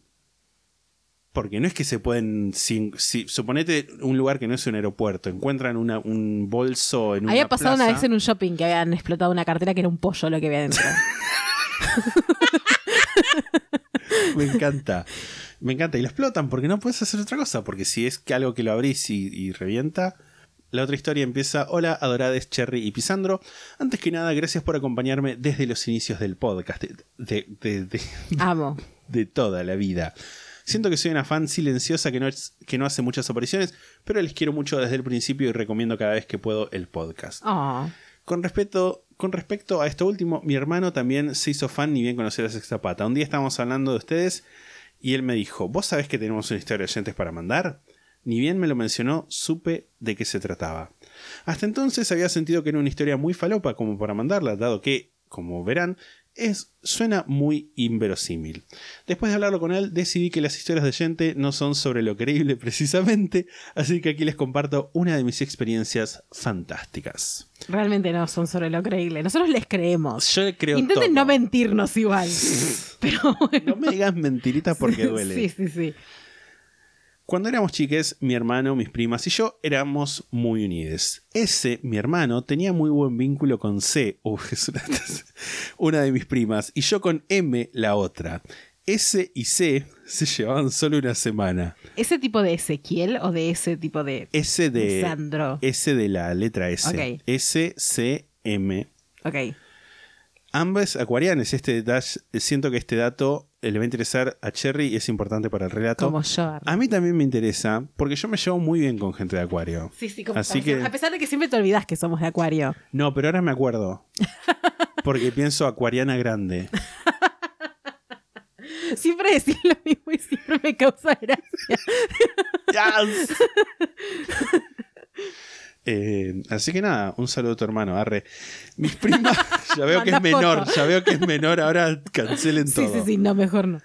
Porque no es que se pueden. Si, si- suponete un lugar que no es un aeropuerto, encuentran una- un bolso en una Había pasado una vez en un shopping que habían explotado una cartera que era un pollo lo que había dentro. Me encanta. Me encanta. Y lo explotan porque no puedes hacer otra cosa. Porque si es que algo que lo abrís y, y revienta. La otra historia empieza. Hola, adorades Cherry y Pisandro. Antes que nada, gracias por acompañarme desde los inicios del podcast. De, de- de- de- Amo. De toda la vida. Siento que soy una fan silenciosa que no, es- que no hace muchas apariciones, pero les quiero mucho desde el principio y recomiendo cada vez que puedo el podcast. Oh. Con respecto, con respecto a esto último, mi hermano también se hizo fan ni bien conocer a Sexta Pata. Un día estábamos hablando de ustedes y él me dijo, ¿vos sabés que tenemos una historia de oyentes para mandar? Ni bien me lo mencionó, supe de qué se trataba. Hasta entonces había sentido que era una historia muy falopa como para mandarla, dado que, como verán, es, suena muy inverosímil. Después de hablarlo con él, decidí que las historias de gente no son sobre lo creíble precisamente, así que aquí les comparto una de mis experiencias fantásticas. Realmente no son sobre lo creíble. Nosotros les creemos. Yo creo Intenten todo. no mentirnos igual. Pero bueno. No me digas mentiritas porque duele. Sí, sí, sí. Cuando éramos chiques, mi hermano, mis primas y yo éramos muy unidos. Ese, mi hermano, tenía muy buen vínculo con C, uf, es una, una de mis primas, y yo con M, la otra. S y C se llevaban solo una semana. ¿Ese tipo de Ezequiel o de ese tipo de. S de. Sandro. S de la letra S. Ok. S, C, M. Ok. Ambas acuarianes. Este detalle, siento que este dato le va a interesar a Cherry y es importante para el relato. Como yo. A mí también me interesa, porque yo me llevo muy bien con gente de Acuario. Sí, sí, como Así que. A pesar de que siempre te olvidas que somos de Acuario. No, pero ahora me acuerdo. Porque pienso Acuariana grande. Siempre decís lo mismo y siempre me causa gracia. Eh, así que nada, un saludo a tu hermano, Arre. Mis primas, ya veo que es menor, ya veo que es menor, ahora cancelen Sí, todo. sí, sí, no, mejor no.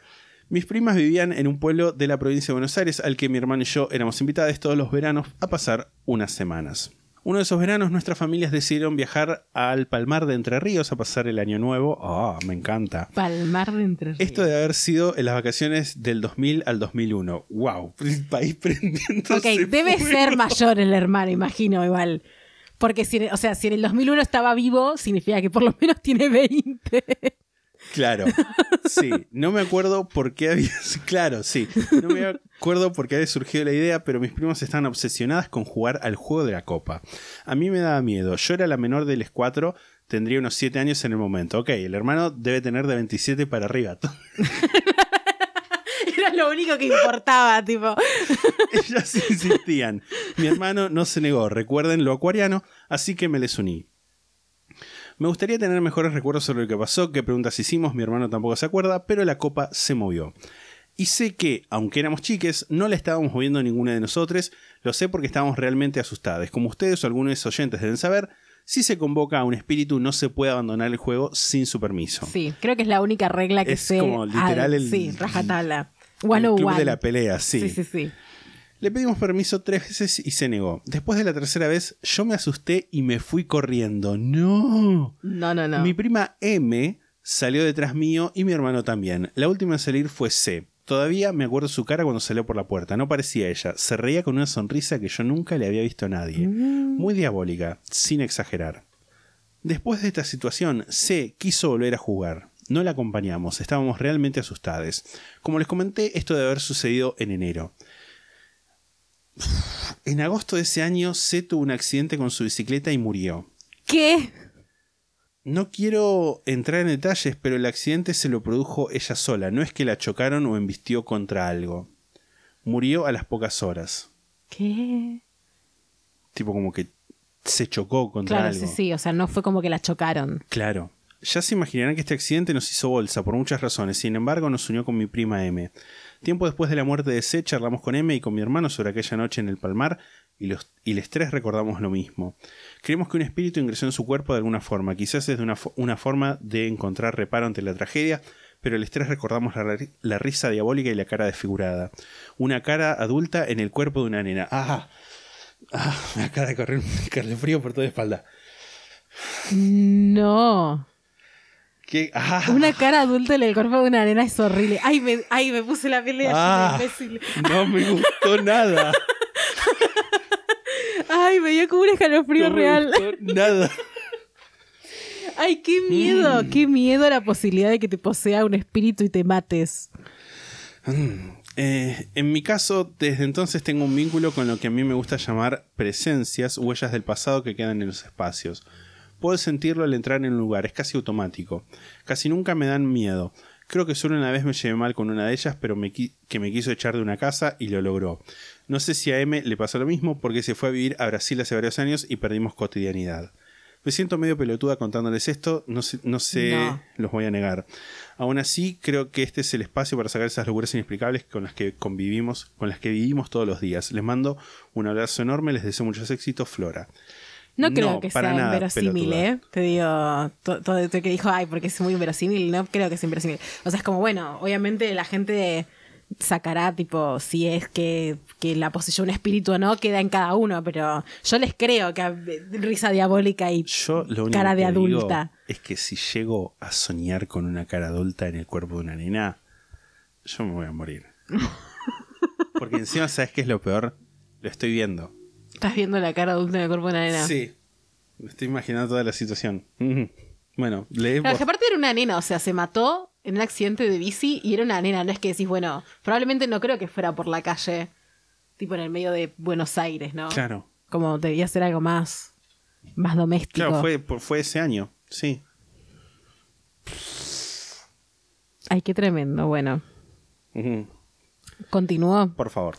Mis primas vivían en un pueblo de la provincia de Buenos Aires al que mi hermano y yo éramos invitados todos los veranos a pasar unas semanas. Uno de esos veranos nuestras familias decidieron viajar al Palmar de Entre Ríos a pasar el año nuevo. Ah, me encanta. Palmar de Entre Ríos. Esto de haber sido en las vacaciones del 2000 al 2001. ¡Wow! El país prendiendo. Ok, debe ser mayor el hermano, imagino, igual. Porque, si, o sea, si en el 2001 estaba vivo, significa que por lo menos tiene 20. Claro, sí. No me acuerdo por qué había. Claro, sí. No me acuerdo por qué había surgido la idea, pero mis primas estaban obsesionadas con jugar al juego de la copa. A mí me daba miedo. Yo era la menor de los cuatro, tendría unos 7 años en el momento. Ok, el hermano debe tener de 27 para arriba. Era lo único que importaba, tipo. Ellas insistían. Mi hermano no se negó, recuerden lo acuariano, así que me les uní. Me gustaría tener mejores recuerdos sobre lo que pasó, qué preguntas hicimos, mi hermano tampoco se acuerda, pero la copa se movió. Y sé que, aunque éramos chiques, no la estábamos moviendo ninguna de nosotros, lo sé porque estábamos realmente asustados. Como ustedes o algunos oyentes deben saber, si se convoca a un espíritu no se puede abandonar el juego sin su permiso. Sí, creo que es la única regla que Es sé. como literal el- Sí, rajatabla. El One club de la pelea, Sí, sí, sí. Le pedimos permiso tres veces y se negó. Después de la tercera vez, yo me asusté y me fui corriendo. ¡No! No, no, no. Mi prima M salió detrás mío y mi hermano también. La última en salir fue C. Todavía me acuerdo su cara cuando salió por la puerta. No parecía ella. Se reía con una sonrisa que yo nunca le había visto a nadie. Muy diabólica, sin exagerar. Después de esta situación, C quiso volver a jugar. No la acompañamos, estábamos realmente asustados. Como les comenté, esto debe haber sucedido en enero. En agosto de ese año, C tuvo un accidente con su bicicleta y murió. ¿Qué? No quiero entrar en detalles, pero el accidente se lo produjo ella sola. No es que la chocaron o embistió contra algo. Murió a las pocas horas. ¿Qué? Tipo como que se chocó contra Claro, algo. sí, sí. O sea, no fue como que la chocaron. Claro. Ya se imaginarán que este accidente nos hizo bolsa por muchas razones, sin embargo nos unió con mi prima M. Tiempo después de la muerte de C, charlamos con M y con mi hermano sobre aquella noche en el Palmar y los, y tres recordamos lo mismo. Creemos que un espíritu ingresó en su cuerpo de alguna forma, quizás es de una, una forma de encontrar reparo ante la tragedia, pero el estrés recordamos la, la risa diabólica y la cara desfigurada. Una cara adulta en el cuerpo de una nena. ¡Ah! ¡Ah! Me acaba de correr un frío por toda la espalda. No. ¿Qué? ¡Ah! Una cara adulta en el cuerpo de una nena es horrible. Ay, me, ay, me puse la piel de Ah, imbécil. no me gustó nada. Ay, me dio como un escalofrío No me real. gustó nada. Ay, qué miedo, Mm. qué miedo la posibilidad de que te posea un espíritu y te mates. Eh, en mi caso, desde entonces tengo un vínculo con lo que a mí me gusta llamar presencias, huellas del pasado que quedan en los espacios. Puedo sentirlo al entrar en un lugar, es casi automático. Casi nunca me dan miedo. Creo que solo una vez me llevé mal con una de ellas, pero me que me quiso echar de una casa y lo logró. No sé si a M le pasó lo mismo porque se fue a vivir a Brasil hace varios años y perdimos cotidianidad. Me siento medio pelotuda contándoles esto, no sé, no sé No. los voy a negar. Aún así, creo que este es el espacio para sacar esas locuras inexplicables con las que convivimos, con las que vivimos todos los días. Les mando un abrazo enorme, les deseo muchos éxitos, Flora. No creo No, que sea nada, inverosímil, pelotuda. ¿eh? Te digo, to- todo esto que dijo, ay, porque es muy inverosímil, no creo que sea inverosímil. O sea, es como, bueno, obviamente la gente sacará, tipo, si es que, que la poseyó un espíritu o no, queda en cada uno, pero yo les creo que eh, risa diabólica y Yo lo único cara de que digo adulta. es que si llego a soñar con una cara adulta en el cuerpo de una nena, yo me voy a morir. Porque encima, ¿sabes qué es lo peor? Lo estoy viendo. Estás viendo la cara adulta en el cuerpo de una nena. Sí. Me estoy imaginando toda la situación. Bueno, leemos. Claro, que aparte era una nena, o sea, se mató en un accidente de bici y era una nena, no es que decís, bueno, probablemente no creo que fuera por la calle, tipo en el medio de Buenos Aires, ¿no? Claro. Como debía ser algo más, más doméstico. Claro, fue, fue ese año. Sí. Ay, qué tremendo. Bueno, Ujú. continúo. Por favor.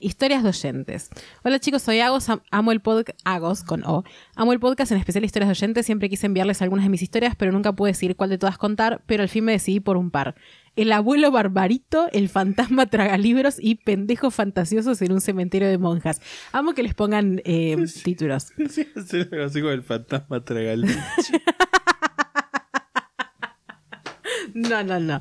Historias de oyentes. Hola chicos, soy Agos, am- amo el podcast, Agos con O. Amo el podcast, en especial historias de oyentes. Siempre quise enviarles algunas de mis historias, pero nunca pude decir cuál de todas contar, pero al fin me decidí por un par. El abuelo barbarito, el fantasma tragalibros y pendejos fantasiosos en un cementerio de monjas. Amo que les pongan eh, títulos. Sí, así con el fantasma tragal. No, no, no.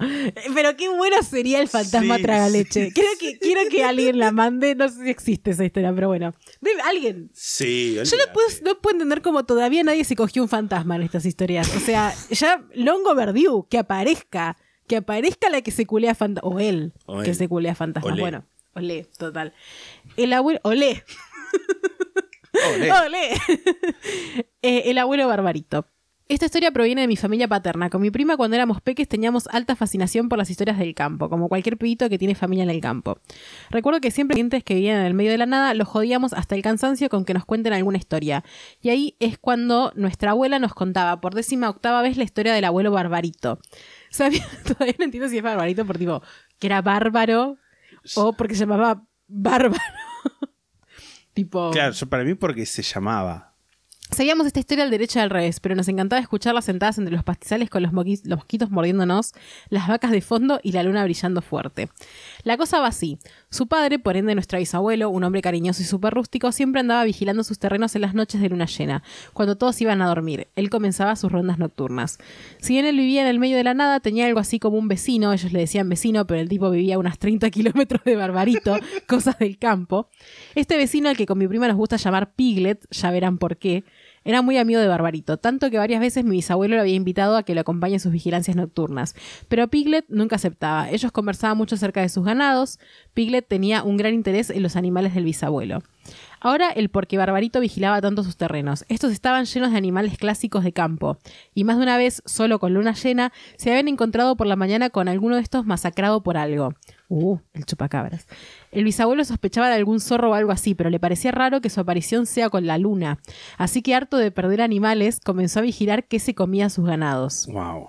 Pero qué bueno sería el fantasma Sí, tragaleche. sí, Quiero que, quiero que alguien la mande. No sé si existe esa historia, pero bueno. Debe- alguien. Sí, Yo no puedo, no puedo entender cómo todavía nadie se cogió un fantasma en estas historias. O sea, ya Longo Verdiu, que aparezca. Que aparezca la que se culea fantasmas. O él, O que él. se culea fantasmas. Olé. Bueno, olé, total. El abuelo. Olé. Olé. Olé. Eh, el abuelo barbarito. Esta historia proviene de mi familia paterna. Con mi prima cuando éramos peques teníamos alta fascinación por las historias del campo, como cualquier pibito que tiene familia en el campo. Recuerdo que siempre clientes que vivían en el medio de la nada los jodíamos hasta el cansancio con que nos cuenten alguna historia. Y ahí es cuando nuestra abuela nos contaba por décima octava vez la historia del abuelo barbarito. Sabía, todavía no entiendo si es barbarito por tipo que era bárbaro o porque se llamaba bárbaro. tipo Claro, yo- para mí porque se llamaba. Seguíamos esta historia al derecho y al revés, pero nos encantaba escucharlas sentadas entre los pastizales con los, mosquitos mordiéndonos, las vacas de fondo y la luna brillando fuerte. La cosa va así. Su padre, por ende nuestro bisabuelo, un hombre cariñoso y súper rústico, siempre andaba vigilando sus terrenos en las noches de luna llena, cuando todos iban a dormir. Él comenzaba sus rondas nocturnas. Si bien él vivía en el medio de la nada, tenía algo así como un vecino, ellos le decían vecino, pero el tipo vivía a unos 30 kilómetros de Barbarito, cosas del campo. Este vecino, al que con mi prima nos gusta llamar Piglet, ya verán por qué, era muy amigo de Barbarito, tanto que varias veces mi bisabuelo lo había invitado a que lo acompañe en sus vigilancias nocturnas. Pero Piglet nunca aceptaba. Ellos conversaban mucho acerca de sus ganados. Piglet tenía un gran interés en los animales del bisabuelo. Ahora el por qué Barbarito vigilaba tanto sus terrenos. Estos estaban llenos de animales clásicos de campo, y más de una vez, solo con luna llena, se habían encontrado por la mañana con alguno de estos masacrado por algo. Uh, el chupacabras. El bisabuelo sospechaba de algún zorro o algo así, pero le parecía raro que su aparición sea con la luna. Así que harto de perder animales, comenzó a vigilar qué se comía a sus ganados. Wow.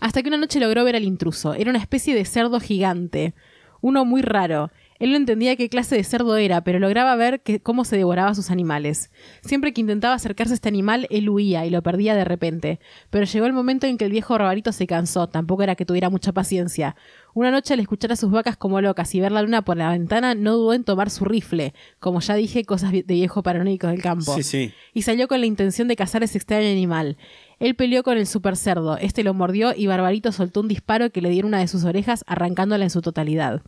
Hasta que una noche logró ver al intruso. Era una especie de cerdo gigante. Uno muy raro. Él no entendía qué clase de cerdo era, pero lograba ver que- cómo se devoraba a sus animales. Siempre que intentaba acercarse a este animal, él huía y lo perdía de repente. Pero llegó el momento en que el viejo barbarito se cansó, tampoco era que tuviera mucha paciencia. Una noche al escuchar a sus vacas como locas y ver la luna por la ventana, no dudó en tomar su rifle. Como ya dije, cosas de viejo paranoico del campo. Sí, sí. Y salió con la intención de cazar ese extraño animal. Él peleó con el super cerdo, este lo mordió y Barbarito soltó un disparo que le dio en una de sus orejas, arrancándola en su totalidad.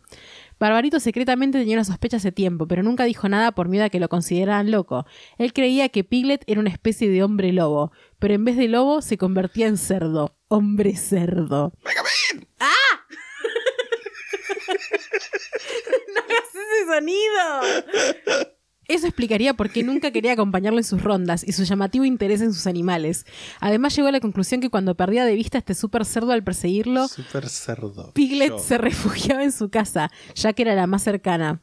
Barbarito secretamente tenía una sospecha hace tiempo, pero nunca dijo nada por miedo a que lo consideraran loco. Él creía que Piglet era una especie de hombre lobo, pero en vez de lobo se convertía en cerdo. Hombre cerdo. ¡No hagas ese sonido! Eso explicaría por qué nunca quería acompañarlo en sus rondas y su llamativo interés en sus animales. Además llegó a la conclusión que cuando perdía de vista a este super cerdo al perseguirlo, Super cerdo. Piglet Yo. se refugiaba en su casa, ya que era la más cercana.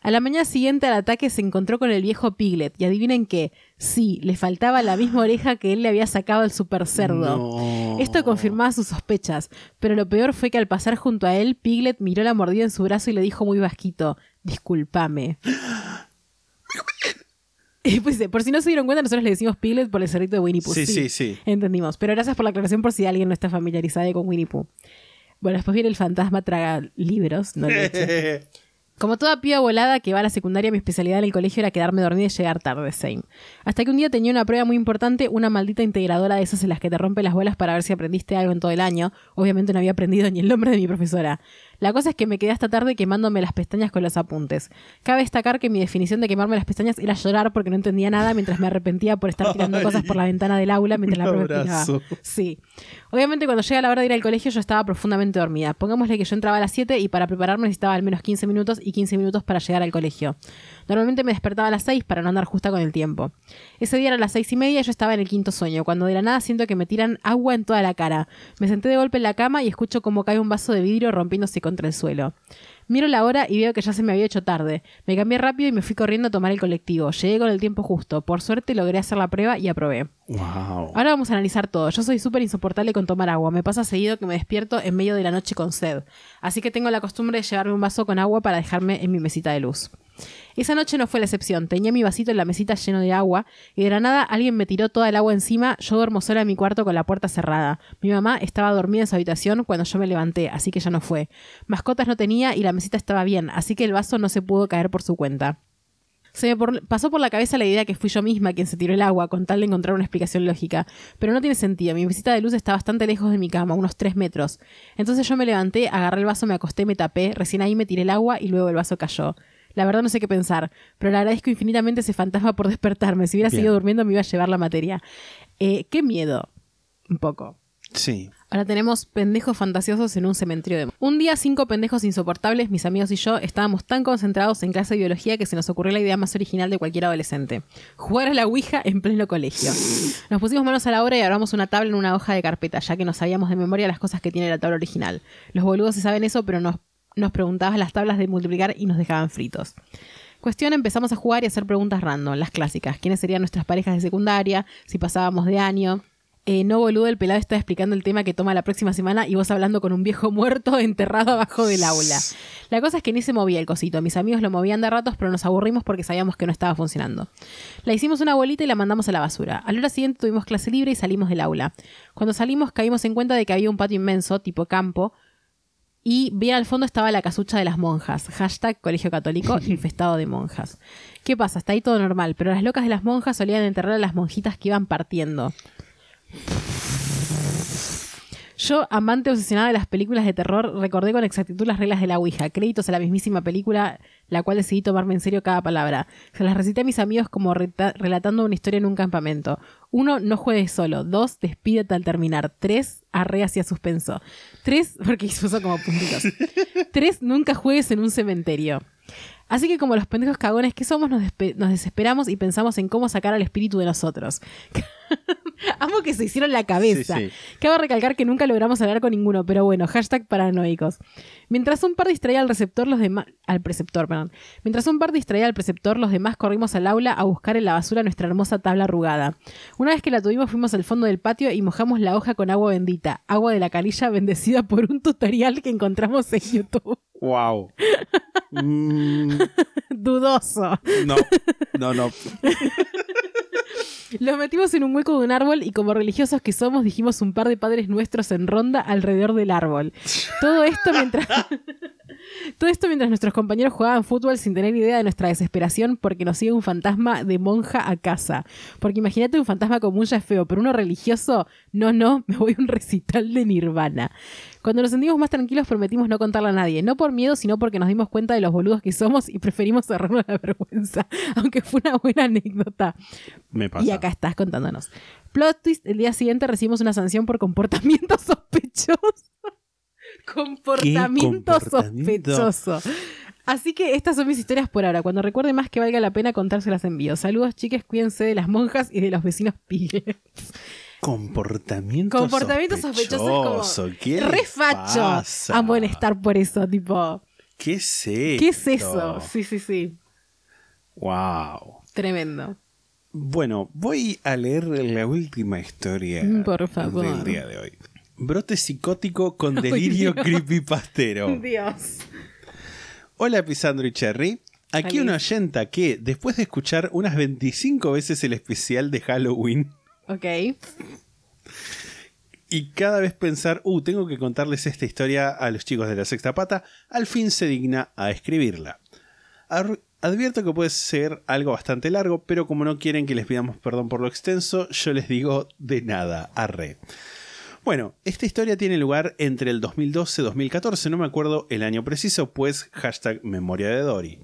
A la mañana siguiente al ataque se encontró con el viejo Piglet y adivinen qué, sí, le faltaba la misma oreja que él le había sacado al super cerdo. No. Esto confirmaba sus sospechas, pero lo peor fue que al pasar junto a él, Piglet miró la mordida en su brazo y le dijo muy bajito, discúlpame. Y pues, por si no se dieron cuenta, nosotros le decimos Piglet por el cerrito de Winnie Pooh. Sí, sí, sí. Entendimos. Pero gracias por la aclaración por si alguien no está familiarizado con Winnie Pooh. Bueno, después viene el fantasma traga libros, no leche. Como toda piba volada que va a la secundaria, mi especialidad en el colegio era quedarme dormida y llegar tarde, same. Hasta que un día tenía una prueba muy importante, una maldita integradora de esas en las que te rompe las bolas para ver si aprendiste algo en todo el año. Obviamente no había aprendido ni el nombre de mi profesora. La cosa es que me quedé hasta tarde quemándome las pestañas con los apuntes. Cabe destacar que mi definición de quemarme las pestañas era llorar porque no entendía nada mientras me arrepentía por estar tirando Ay, cosas por la ventana del aula mientras la abrazo. Sí. Obviamente cuando llega la hora de ir al colegio yo estaba profundamente dormida. Pongámosle que yo entraba a las 7 y para prepararme necesitaba al menos 15 minutos y 15 minutos para llegar al colegio. Normalmente me despertaba a las 6 para no andar justa con el tiempo. Ese día era las 6 y media y yo estaba en el quinto sueño, cuando de la nada siento que me tiran agua en toda la cara. Me senté de golpe en la cama y escucho como cae un vaso de vidrio rompiéndose contra el suelo. Miro la hora y veo que ya se me había hecho tarde. Me cambié rápido y me fui corriendo a tomar el colectivo. Llegué con el tiempo justo. Por suerte logré hacer la prueba y aprobé. Wow. Ahora vamos a analizar todo. Yo soy súper insoportable con tomar agua. Me pasa seguido que me despierto en medio de la noche con sed. Así que tengo la costumbre de llevarme un vaso con agua para dejarme en mi mesita de luz. Esa noche no fue la excepción. Tenía mi vasito en la mesita lleno de agua y de la nada alguien me tiró toda el agua encima. Yo duermo sola en mi cuarto con la puerta cerrada. Mi mamá estaba dormida en su habitación cuando yo me levanté, así que ya no fue. Mascotas no tenía y la mesita estaba bien, así que el vaso no se pudo caer por su cuenta. Se me pasó por la cabeza la idea que fui yo misma quien se tiró el agua, con tal de encontrar una explicación lógica. Pero no tiene sentido. Mi mesita de luz está bastante lejos de mi cama, unos 3 metros. Entonces yo me levanté, agarré el vaso, me acosté, me tapé, recién ahí me tiré el agua y luego el vaso cayó. La verdad no sé qué pensar, pero le agradezco infinitamente a ese fantasma por despertarme. Si hubiera Bien. seguido durmiendo me iba a llevar la materia. Eh, qué miedo. Un poco. Sí. Ahora tenemos pendejos fantasiosos en un cementerio de... Un día cinco pendejos insoportables, mis amigos y yo, estábamos tan concentrados en clase de biología que se nos ocurrió la idea más original de cualquier adolescente. Jugar a la Ouija en pleno colegio. Nos pusimos manos a la obra y armamos una tabla en una hoja de carpeta, ya que no sabíamos de memoria las cosas que tiene la tabla original. Los boludos se saben eso, pero nos, nos preguntaban las tablas de multiplicar y nos dejaban fritos. Cuestión, empezamos a jugar y a hacer preguntas random, las clásicas. ¿Quiénes serían nuestras parejas de secundaria? Si pasábamos de año. Eh, no, boludo, el pelado está explicando el tema que toma la próxima semana y vos hablando con un viejo muerto enterrado abajo del aula. La cosa es que ni se movía el cosito. Mis amigos lo movían de ratos, pero nos aburrimos porque sabíamos que no estaba funcionando. La hicimos una bolita y la mandamos a la basura. Al hora siguiente tuvimos clase libre y salimos del aula. Cuando salimos caímos en cuenta de que había un patio inmenso, tipo campo, y bien al fondo estaba la casucha de las monjas. Hashtag colegio católico infestado de monjas. ¿Qué pasa? Está ahí todo normal, pero las locas de las monjas solían enterrar a las monjitas que iban partiendo. Yo, amante obsesionada de las películas de terror, recordé con exactitud las reglas de la Ouija. Créditos a la mismísima película, la cual decidí tomarme en serio cada palabra. Se las recité a mis amigos como relatando una historia en un campamento. Uno, no juegues solo. Dos, despídete al terminar. Tres, arre hacia suspenso. Tres, porque puso como puntitos. Tres, nunca juegues en un cementerio. Así que como los pendejos cagones que somos, nos, nos desesperamos y pensamos en cómo sacar al espíritu de nosotros. Amo que se hicieron la cabeza. Sí, sí. Cabe recalcar que nunca logramos hablar con ninguno, pero bueno, hashtag paranoicos. Mientras un par distraía al receptor, los demás. al preceptor, perdón. Mientras un par distraía al preceptor, los demás corrimos al aula a buscar en la basura nuestra hermosa tabla arrugada. Una vez que la tuvimos, fuimos al fondo del patio y mojamos la hoja con agua bendita, agua de la canilla bendecida por un tutorial que encontramos en YouTube. Wow. Mm, Dudoso. no, no, no. Los metimos en un hueco de un árbol y como religiosos que somos dijimos un par de padres nuestros en ronda alrededor del árbol. Todo esto mientras Todo esto mientras nuestros compañeros jugaban fútbol sin tener idea de nuestra desesperación porque nos sigue un fantasma de monja a casa. Porque imagínate un fantasma común ya es feo, pero uno religioso, no, no, me voy a un recital de Nirvana. Cuando nos sentimos más tranquilos prometimos no contarle a nadie, no por miedo, sino porque nos dimos cuenta de los boludos que somos y preferimos cerrarnos la vergüenza, aunque fue una buena anécdota. Me pasa. Y acá estás contándonos. Plot twist, el día siguiente recibimos una sanción por comportamiento sospechoso. comportamiento, comportamiento? sospechoso. Así que estas son mis historias por ahora. Cuando recuerde más que valga la pena contárselas envío. Saludos, chiques, cuídense de las monjas y de los vecinos pigues. Comportamiento, Comportamiento sospechoso, es como ¿Qué re les facho. pasa? Amo en estar por eso, tipo. ¿Qué es esto? ¿Qué es eso? Sí, sí, sí. Wow. Tremendo. Bueno, voy a leer la última historia Mm, por favor. del día de hoy. Brote psicótico con delirio Dios. creepypastero. Dios. Hola Pisandro y Cherry. Aquí una oyenta que, después de escuchar unas 25 veces el especial de Halloween Ok. y cada vez pensar, uh, tengo que contarles esta historia a los chicos de la sexta pata, al fin se digna a escribirla. Advierto que puede ser algo bastante largo, pero como no quieren que les pidamos perdón por lo extenso, yo les digo de nada, arre. Bueno, esta historia tiene lugar entre el 2012 y 2014, no me acuerdo el año preciso, pues hashtag memoria de Dory.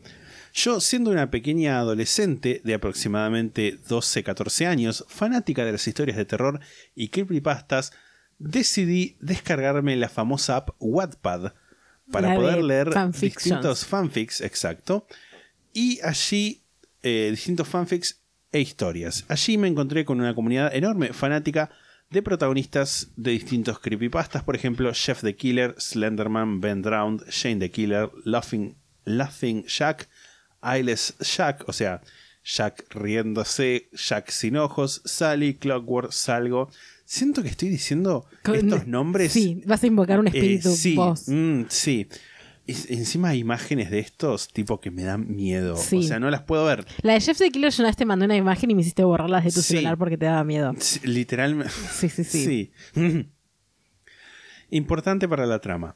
Yo, siendo una pequeña adolescente de aproximadamente 12-14 años, fanática de las historias de terror y creepypastas, decidí descargarme la famosa app Wattpad para La poder leer fanfictions. distintos fanfics, exacto, y allí eh, distintos fanfics e historias. Allí me encontré con una comunidad enorme, fanática de protagonistas de distintos creepypastas, por ejemplo, Chef the Killer, Slenderman, Ben Drowned, Shane the Killer, Laughing, Laughing Jack, Eyeless Jack, o sea, Jack riéndose, Jack sin ojos, Sally, Clockwork, Salgo. Siento que estoy diciendo Con- estos nombres. Sí, vas a invocar un eh, espíritu sí, vos. mm, sí. Encima hay imágenes de estos, tipo que me dan miedo. Sí. O sea, no las puedo ver. La de Jeff the Killer, yo una vez te mandé una imagen y me hiciste borrarlas de tu Sí. celular porque te daba miedo. Sí, Literalmente. Sí, sí, sí. Sí. Importante para la trama.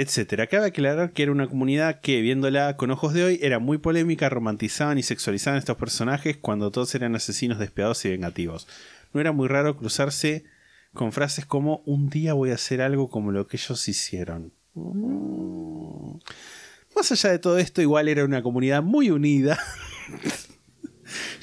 Etcétera. Cabe aclarar que era una comunidad que, viéndola con ojos de hoy, era muy polémica, romantizaban y sexualizaban a estos personajes cuando todos eran asesinos despiadados y vengativos. No era muy raro cruzarse con frases como un día voy a hacer algo como lo que ellos hicieron. Mm. Más allá de todo esto, igual era una comunidad muy unida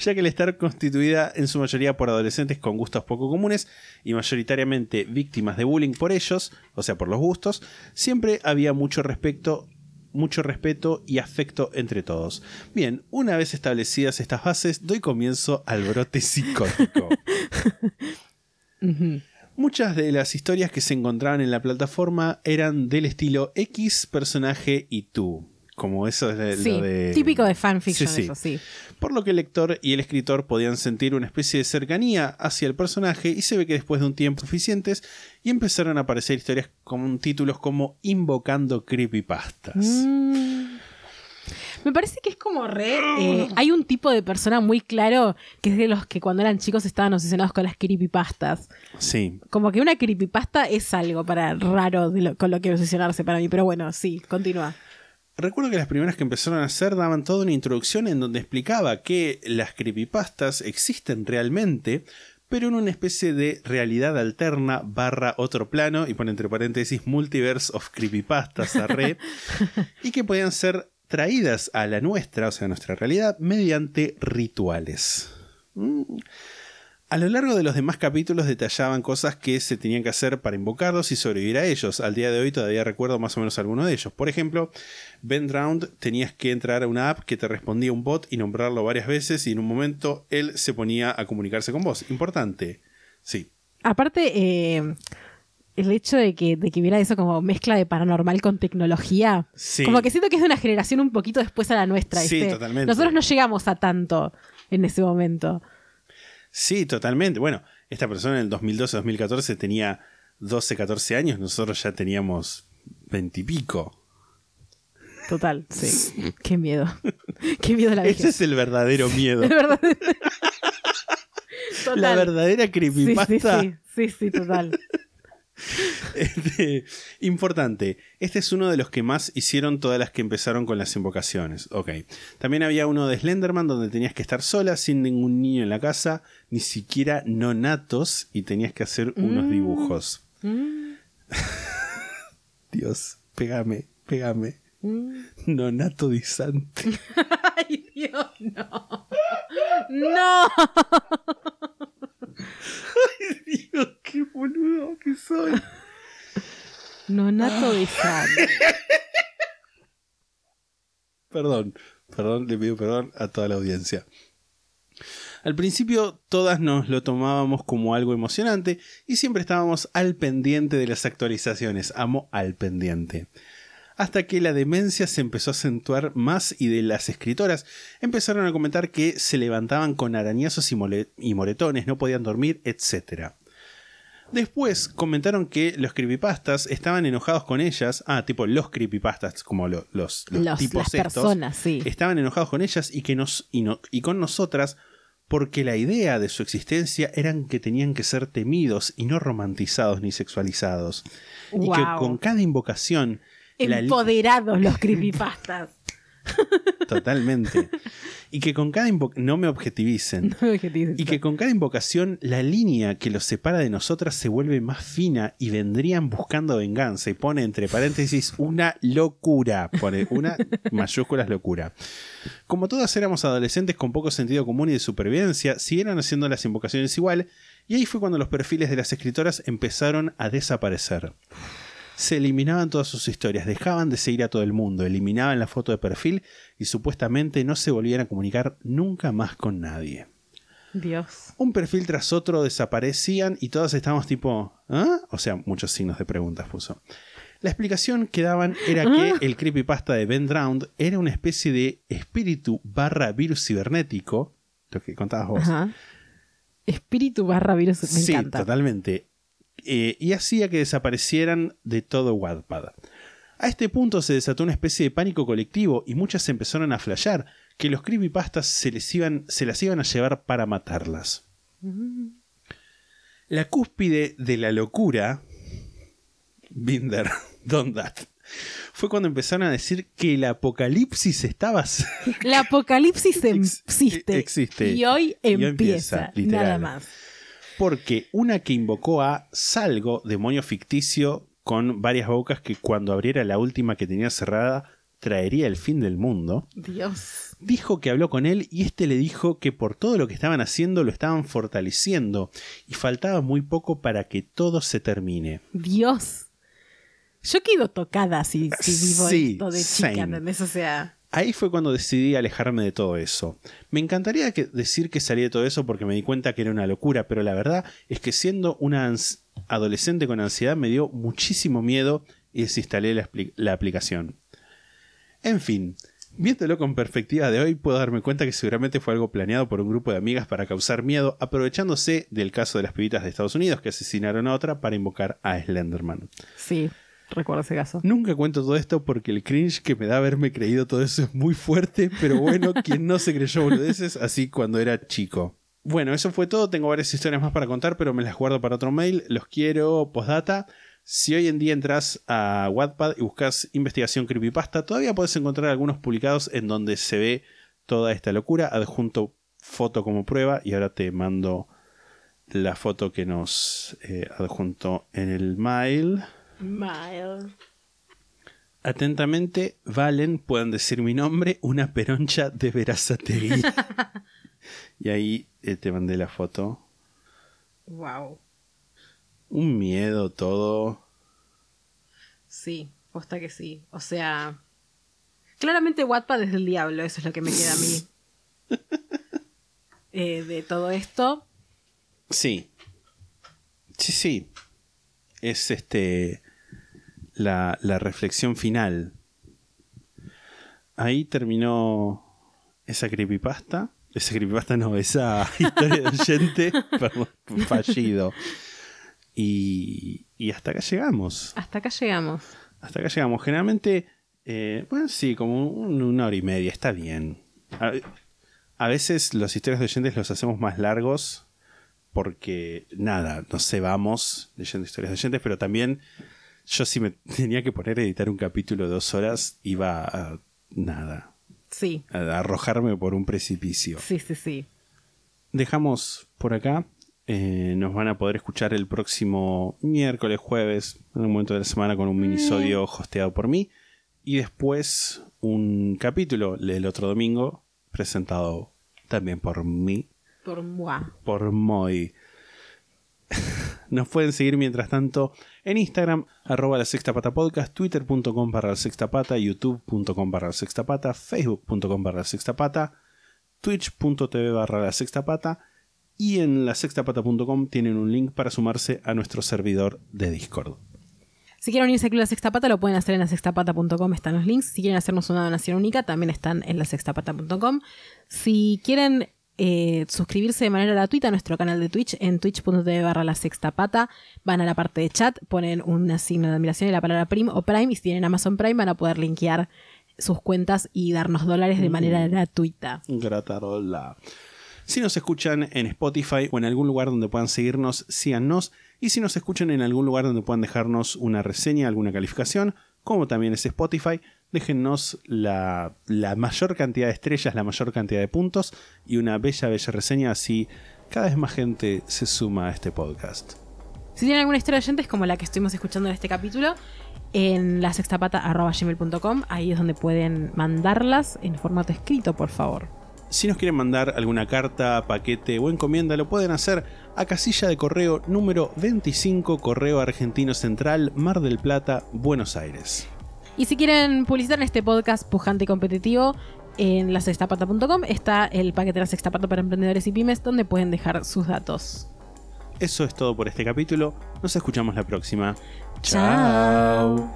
ya que al estar constituida en su mayoría por adolescentes con gustos poco comunes y mayoritariamente víctimas de bullying por ellos, o sea, por los gustos, siempre había mucho respeto, mucho respeto y afecto entre todos. Bien, una vez establecidas estas bases, doy comienzo al brote psicótico. Muchas de las historias que se encontraban en la plataforma eran del estilo X personaje y tú. Como eso es de- Sí, lo de... típico de fanfiction, Sí, sí. eso sí. Por lo que el lector y el escritor podían sentir una especie de cercanía hacia el personaje y se ve que después de un tiempo suficientes y empezaron a aparecer historias con títulos como Invocando Creepypastas. Mm. Me parece que es como re. eh, hay un tipo de persona muy claro que es de los que cuando eran chicos estaban obsesionados con las creepypastas. Sí, Como que una creepypasta es algo para raro de lo- con lo que obsesionarse para mí. Pero bueno, sí, continúa. Recuerdo que las primeras que empezaron a hacer daban toda una introducción en donde explicaba que las creepypastas existen realmente, pero en una especie de realidad alterna barra otro plano, y pone entre paréntesis multiverse of creepypastas, arre, y que podían ser traídas a la nuestra, o sea, a nuestra realidad, mediante rituales. Mm. A lo largo de los demás capítulos detallaban cosas que se tenían que hacer para invocarlos y sobrevivir a ellos. Al día de hoy todavía recuerdo más o menos alguno de ellos. Por ejemplo, Ben Drowned tenías que entrar a una app que te respondía un bot y nombrarlo varias veces y en un momento él se ponía a comunicarse con vos. Importante. Sí. Aparte, eh, el hecho de que, de que hubiera eso como mezcla de paranormal con tecnología, Sí. como que siento que es de una generación un poquito después a la nuestra. Sí, totalmente. Nosotros no llegamos a tanto en ese momento. Sí, totalmente. Bueno, esta persona en el 2012-2014 tenía 12, 14 años, nosotros ya teníamos 20 y pico. Total, sí. Qué miedo. Qué miedo la Ese vejez. es el verdadero miedo. De verdad. La Total. verdadera Sí, creepypasta. sí, sí, sí, sí, total. Este, importante, este es uno de los que más hicieron todas las que empezaron con las invocaciones. Ok. También había uno de Slenderman donde tenías que estar sola, sin ningún niño en la casa, ni siquiera nonatos, y tenías que hacer unos dibujos. Dios, pégame, pégame. Nonato disante. Ay, Dios, no. No. Dios, qué boludo que soy. Nonato de sal. Perdón, perdón, le pido perdón a toda la audiencia. Al principio todas nos lo tomábamos como algo emocionante y siempre estábamos al pendiente de las actualizaciones. Amo al pendiente. Hasta que la demencia se empezó a acentuar más y de las escritoras empezaron a comentar que se levantaban con arañazos y, y moretones, no podían dormir, etc. Después comentaron que los creepypastas estaban enojados con ellas. Ah, tipo los creepypastas, como lo- los, los Los- tipos las estos. personas, sí. Estaban enojados con ellas y, que nos, y, no- y con nosotras porque la idea de su existencia eran que tenían que ser temidos y no romantizados ni sexualizados. Y que con cada invocación... la Empoderados los creepypastas. Totalmente. y que con cada invocación... No me objetivicen. Y que con cada invocación la línea que los separa de nosotras se vuelve más fina y vendrían buscando venganza. Y pone entre paréntesis una locura. Pone una mayúsculas locura. Como todas éramos adolescentes con poco sentido común y de supervivencia, siguieron haciendo las invocaciones igual. Y ahí fue cuando los perfiles de las escritoras empezaron a desaparecer. Se eliminaban todas sus historias, dejaban de seguir a todo el mundo, eliminaban la foto de perfil y supuestamente no se volvían a comunicar nunca más con nadie. Dios. Un perfil tras otro desaparecían y todos estábamos tipo, ¿ah? O sea, muchos signos de preguntas puso. La explicación que daban era que el creepypasta de Ben Drowned era una especie de espíritu barra virus cibernético, lo que contabas vos. Ajá. Espíritu barra virus. Me sí, encanta. totalmente. Eh, y hacía que desaparecieran de todo Wattpad. A este punto se desató una especie de pánico colectivo y muchas empezaron a flashear que los creepypastas se, les iban, se las iban a llevar para matarlas. La cúspide de la locura, Binder, Don't That, fue cuando empezaron a decir que el apocalipsis estaba. El apocalipsis Ex- existe. existe. Y hoy Y hoy empieza. empieza, literal. Nada más. Porque una que invocó a Salgo, demonio ficticio con varias bocas que cuando abriera la última que tenía cerrada traería el fin del mundo, Dios. dijo que habló con él y este le dijo que por todo lo que estaban haciendo lo estaban fortaleciendo y faltaba muy poco para que todo se termine. Dios. Yo quedo tocada si, si vivo Sí, esto de chica, ¿entendés? O sea. Ahí fue cuando decidí alejarme de todo eso. Me encantaría decir que salí de todo eso porque me di cuenta que era una locura, pero la verdad es que siendo una adolescente con ansiedad me dio muchísimo miedo y desinstalé la, la aplicación. En fin, viéndolo con perspectiva de hoy, puedo darme cuenta que seguramente fue algo planeado por un grupo de amigas para causar miedo, aprovechándose del caso de las pibitas de Estados Unidos que asesinaron a otra para invocar a Slenderman. Sí, recuerdo ese caso. Nunca cuento todo esto porque el cringe que me da haberme creído todo eso es muy fuerte, pero bueno, quien no se creyó boludeces así cuando era chico. Bueno, eso fue todo. Tengo varias historias más para contar, pero me las guardo para otro mail. Los quiero postdata. Si hoy en día entras a Wattpad y buscas investigación creepypasta, todavía puedes encontrar algunos publicados en donde se ve toda esta locura. Adjunto foto como prueba y ahora te mando la foto que nos eh, adjunto en el mail. Miles. Atentamente, Valen, puedan decir mi nombre, una peroncha de Verazategui. y ahí eh, te mandé la foto. Wow. Un miedo todo. Sí, posta que sí. O sea. Claramente Wattpad es del diablo, eso es lo que me queda a mí. Eh, de todo esto. Sí. Sí, sí. Es este. La, la reflexión final. Ahí terminó esa creepypasta. Esa creepypasta no, esa historia de oyente perdón, fallido. Y, y hasta acá llegamos. Hasta acá llegamos. Hasta acá llegamos. Generalmente, eh, bueno, sí, como un- una hora y media, está bien. A, a veces los historias de oyentes los hacemos más largos porque, nada, nos cebamos leyendo historias de oyentes, pero también yo si me tenía que poner a editar un capítulo de dos horas, iba a, nada, Sí, a arrojarme por un precipicio. sí, sí, sí. Dejamos por acá. Eh, nos van a poder escuchar el próximo miércoles, jueves, en un momento de la semana con un minisodio hosteado por mí. Y después un capítulo el otro domingo, presentado también por mí, Por moi. por Moy. Nos pueden seguir mientras tanto en Instagram, arroba la sexta pata podcast, twitter.com barra la sexta pata, youtube.com barra la sexta pata, facebook.com barra la sexta pata, twitch.tv barra la sexta pata y en la sextapata.com tienen un link para sumarse a nuestro servidor de Discord. Si quieren unirse al Club la Sexta Pata, lo pueden hacer en la sextapata.com, están los links. Si quieren hacernos una donación única, también están en la sextapata.com. Si quieren eh, suscribirse de manera gratuita a nuestro canal de Twitch, en twitch.tv barra la sextapata, van a la parte de chat, ponen un signo de admiración y la palabra Prime o Prime, y si tienen Amazon Prime van a poder linkear sus cuentas y darnos dólares de manera gratuita. Gratarola. Si nos escuchan en Spotify o en algún lugar donde puedan seguirnos, síganos. Y si nos escuchan en algún lugar donde puedan dejarnos una reseña, alguna calificación, como también es Spotify, déjennos la, la mayor cantidad de estrellas, la mayor cantidad de puntos y una bella, bella reseña. Así cada vez más gente se suma a este podcast. Si tienen alguna historia de oyentes como la que estuvimos escuchando en este capítulo, en la sextapata.gmail.com, ahí es donde pueden mandarlas en formato escrito, por favor. Si nos quieren mandar alguna carta, paquete o encomienda, lo pueden hacer a casilla de correo número 25, Correo Argentino Central, Mar del Plata, Buenos Aires. Y si quieren publicitar en este podcast pujante y competitivo, en la sextapata.com está el paquete de la sextapata para emprendedores y pymes, donde pueden dejar sus datos. Eso es todo por este capítulo. Nos escuchamos la próxima. Chao.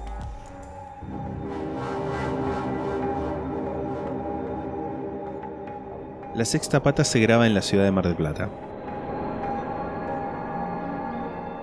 La sexta pata se graba en la ciudad de Mar del Plata.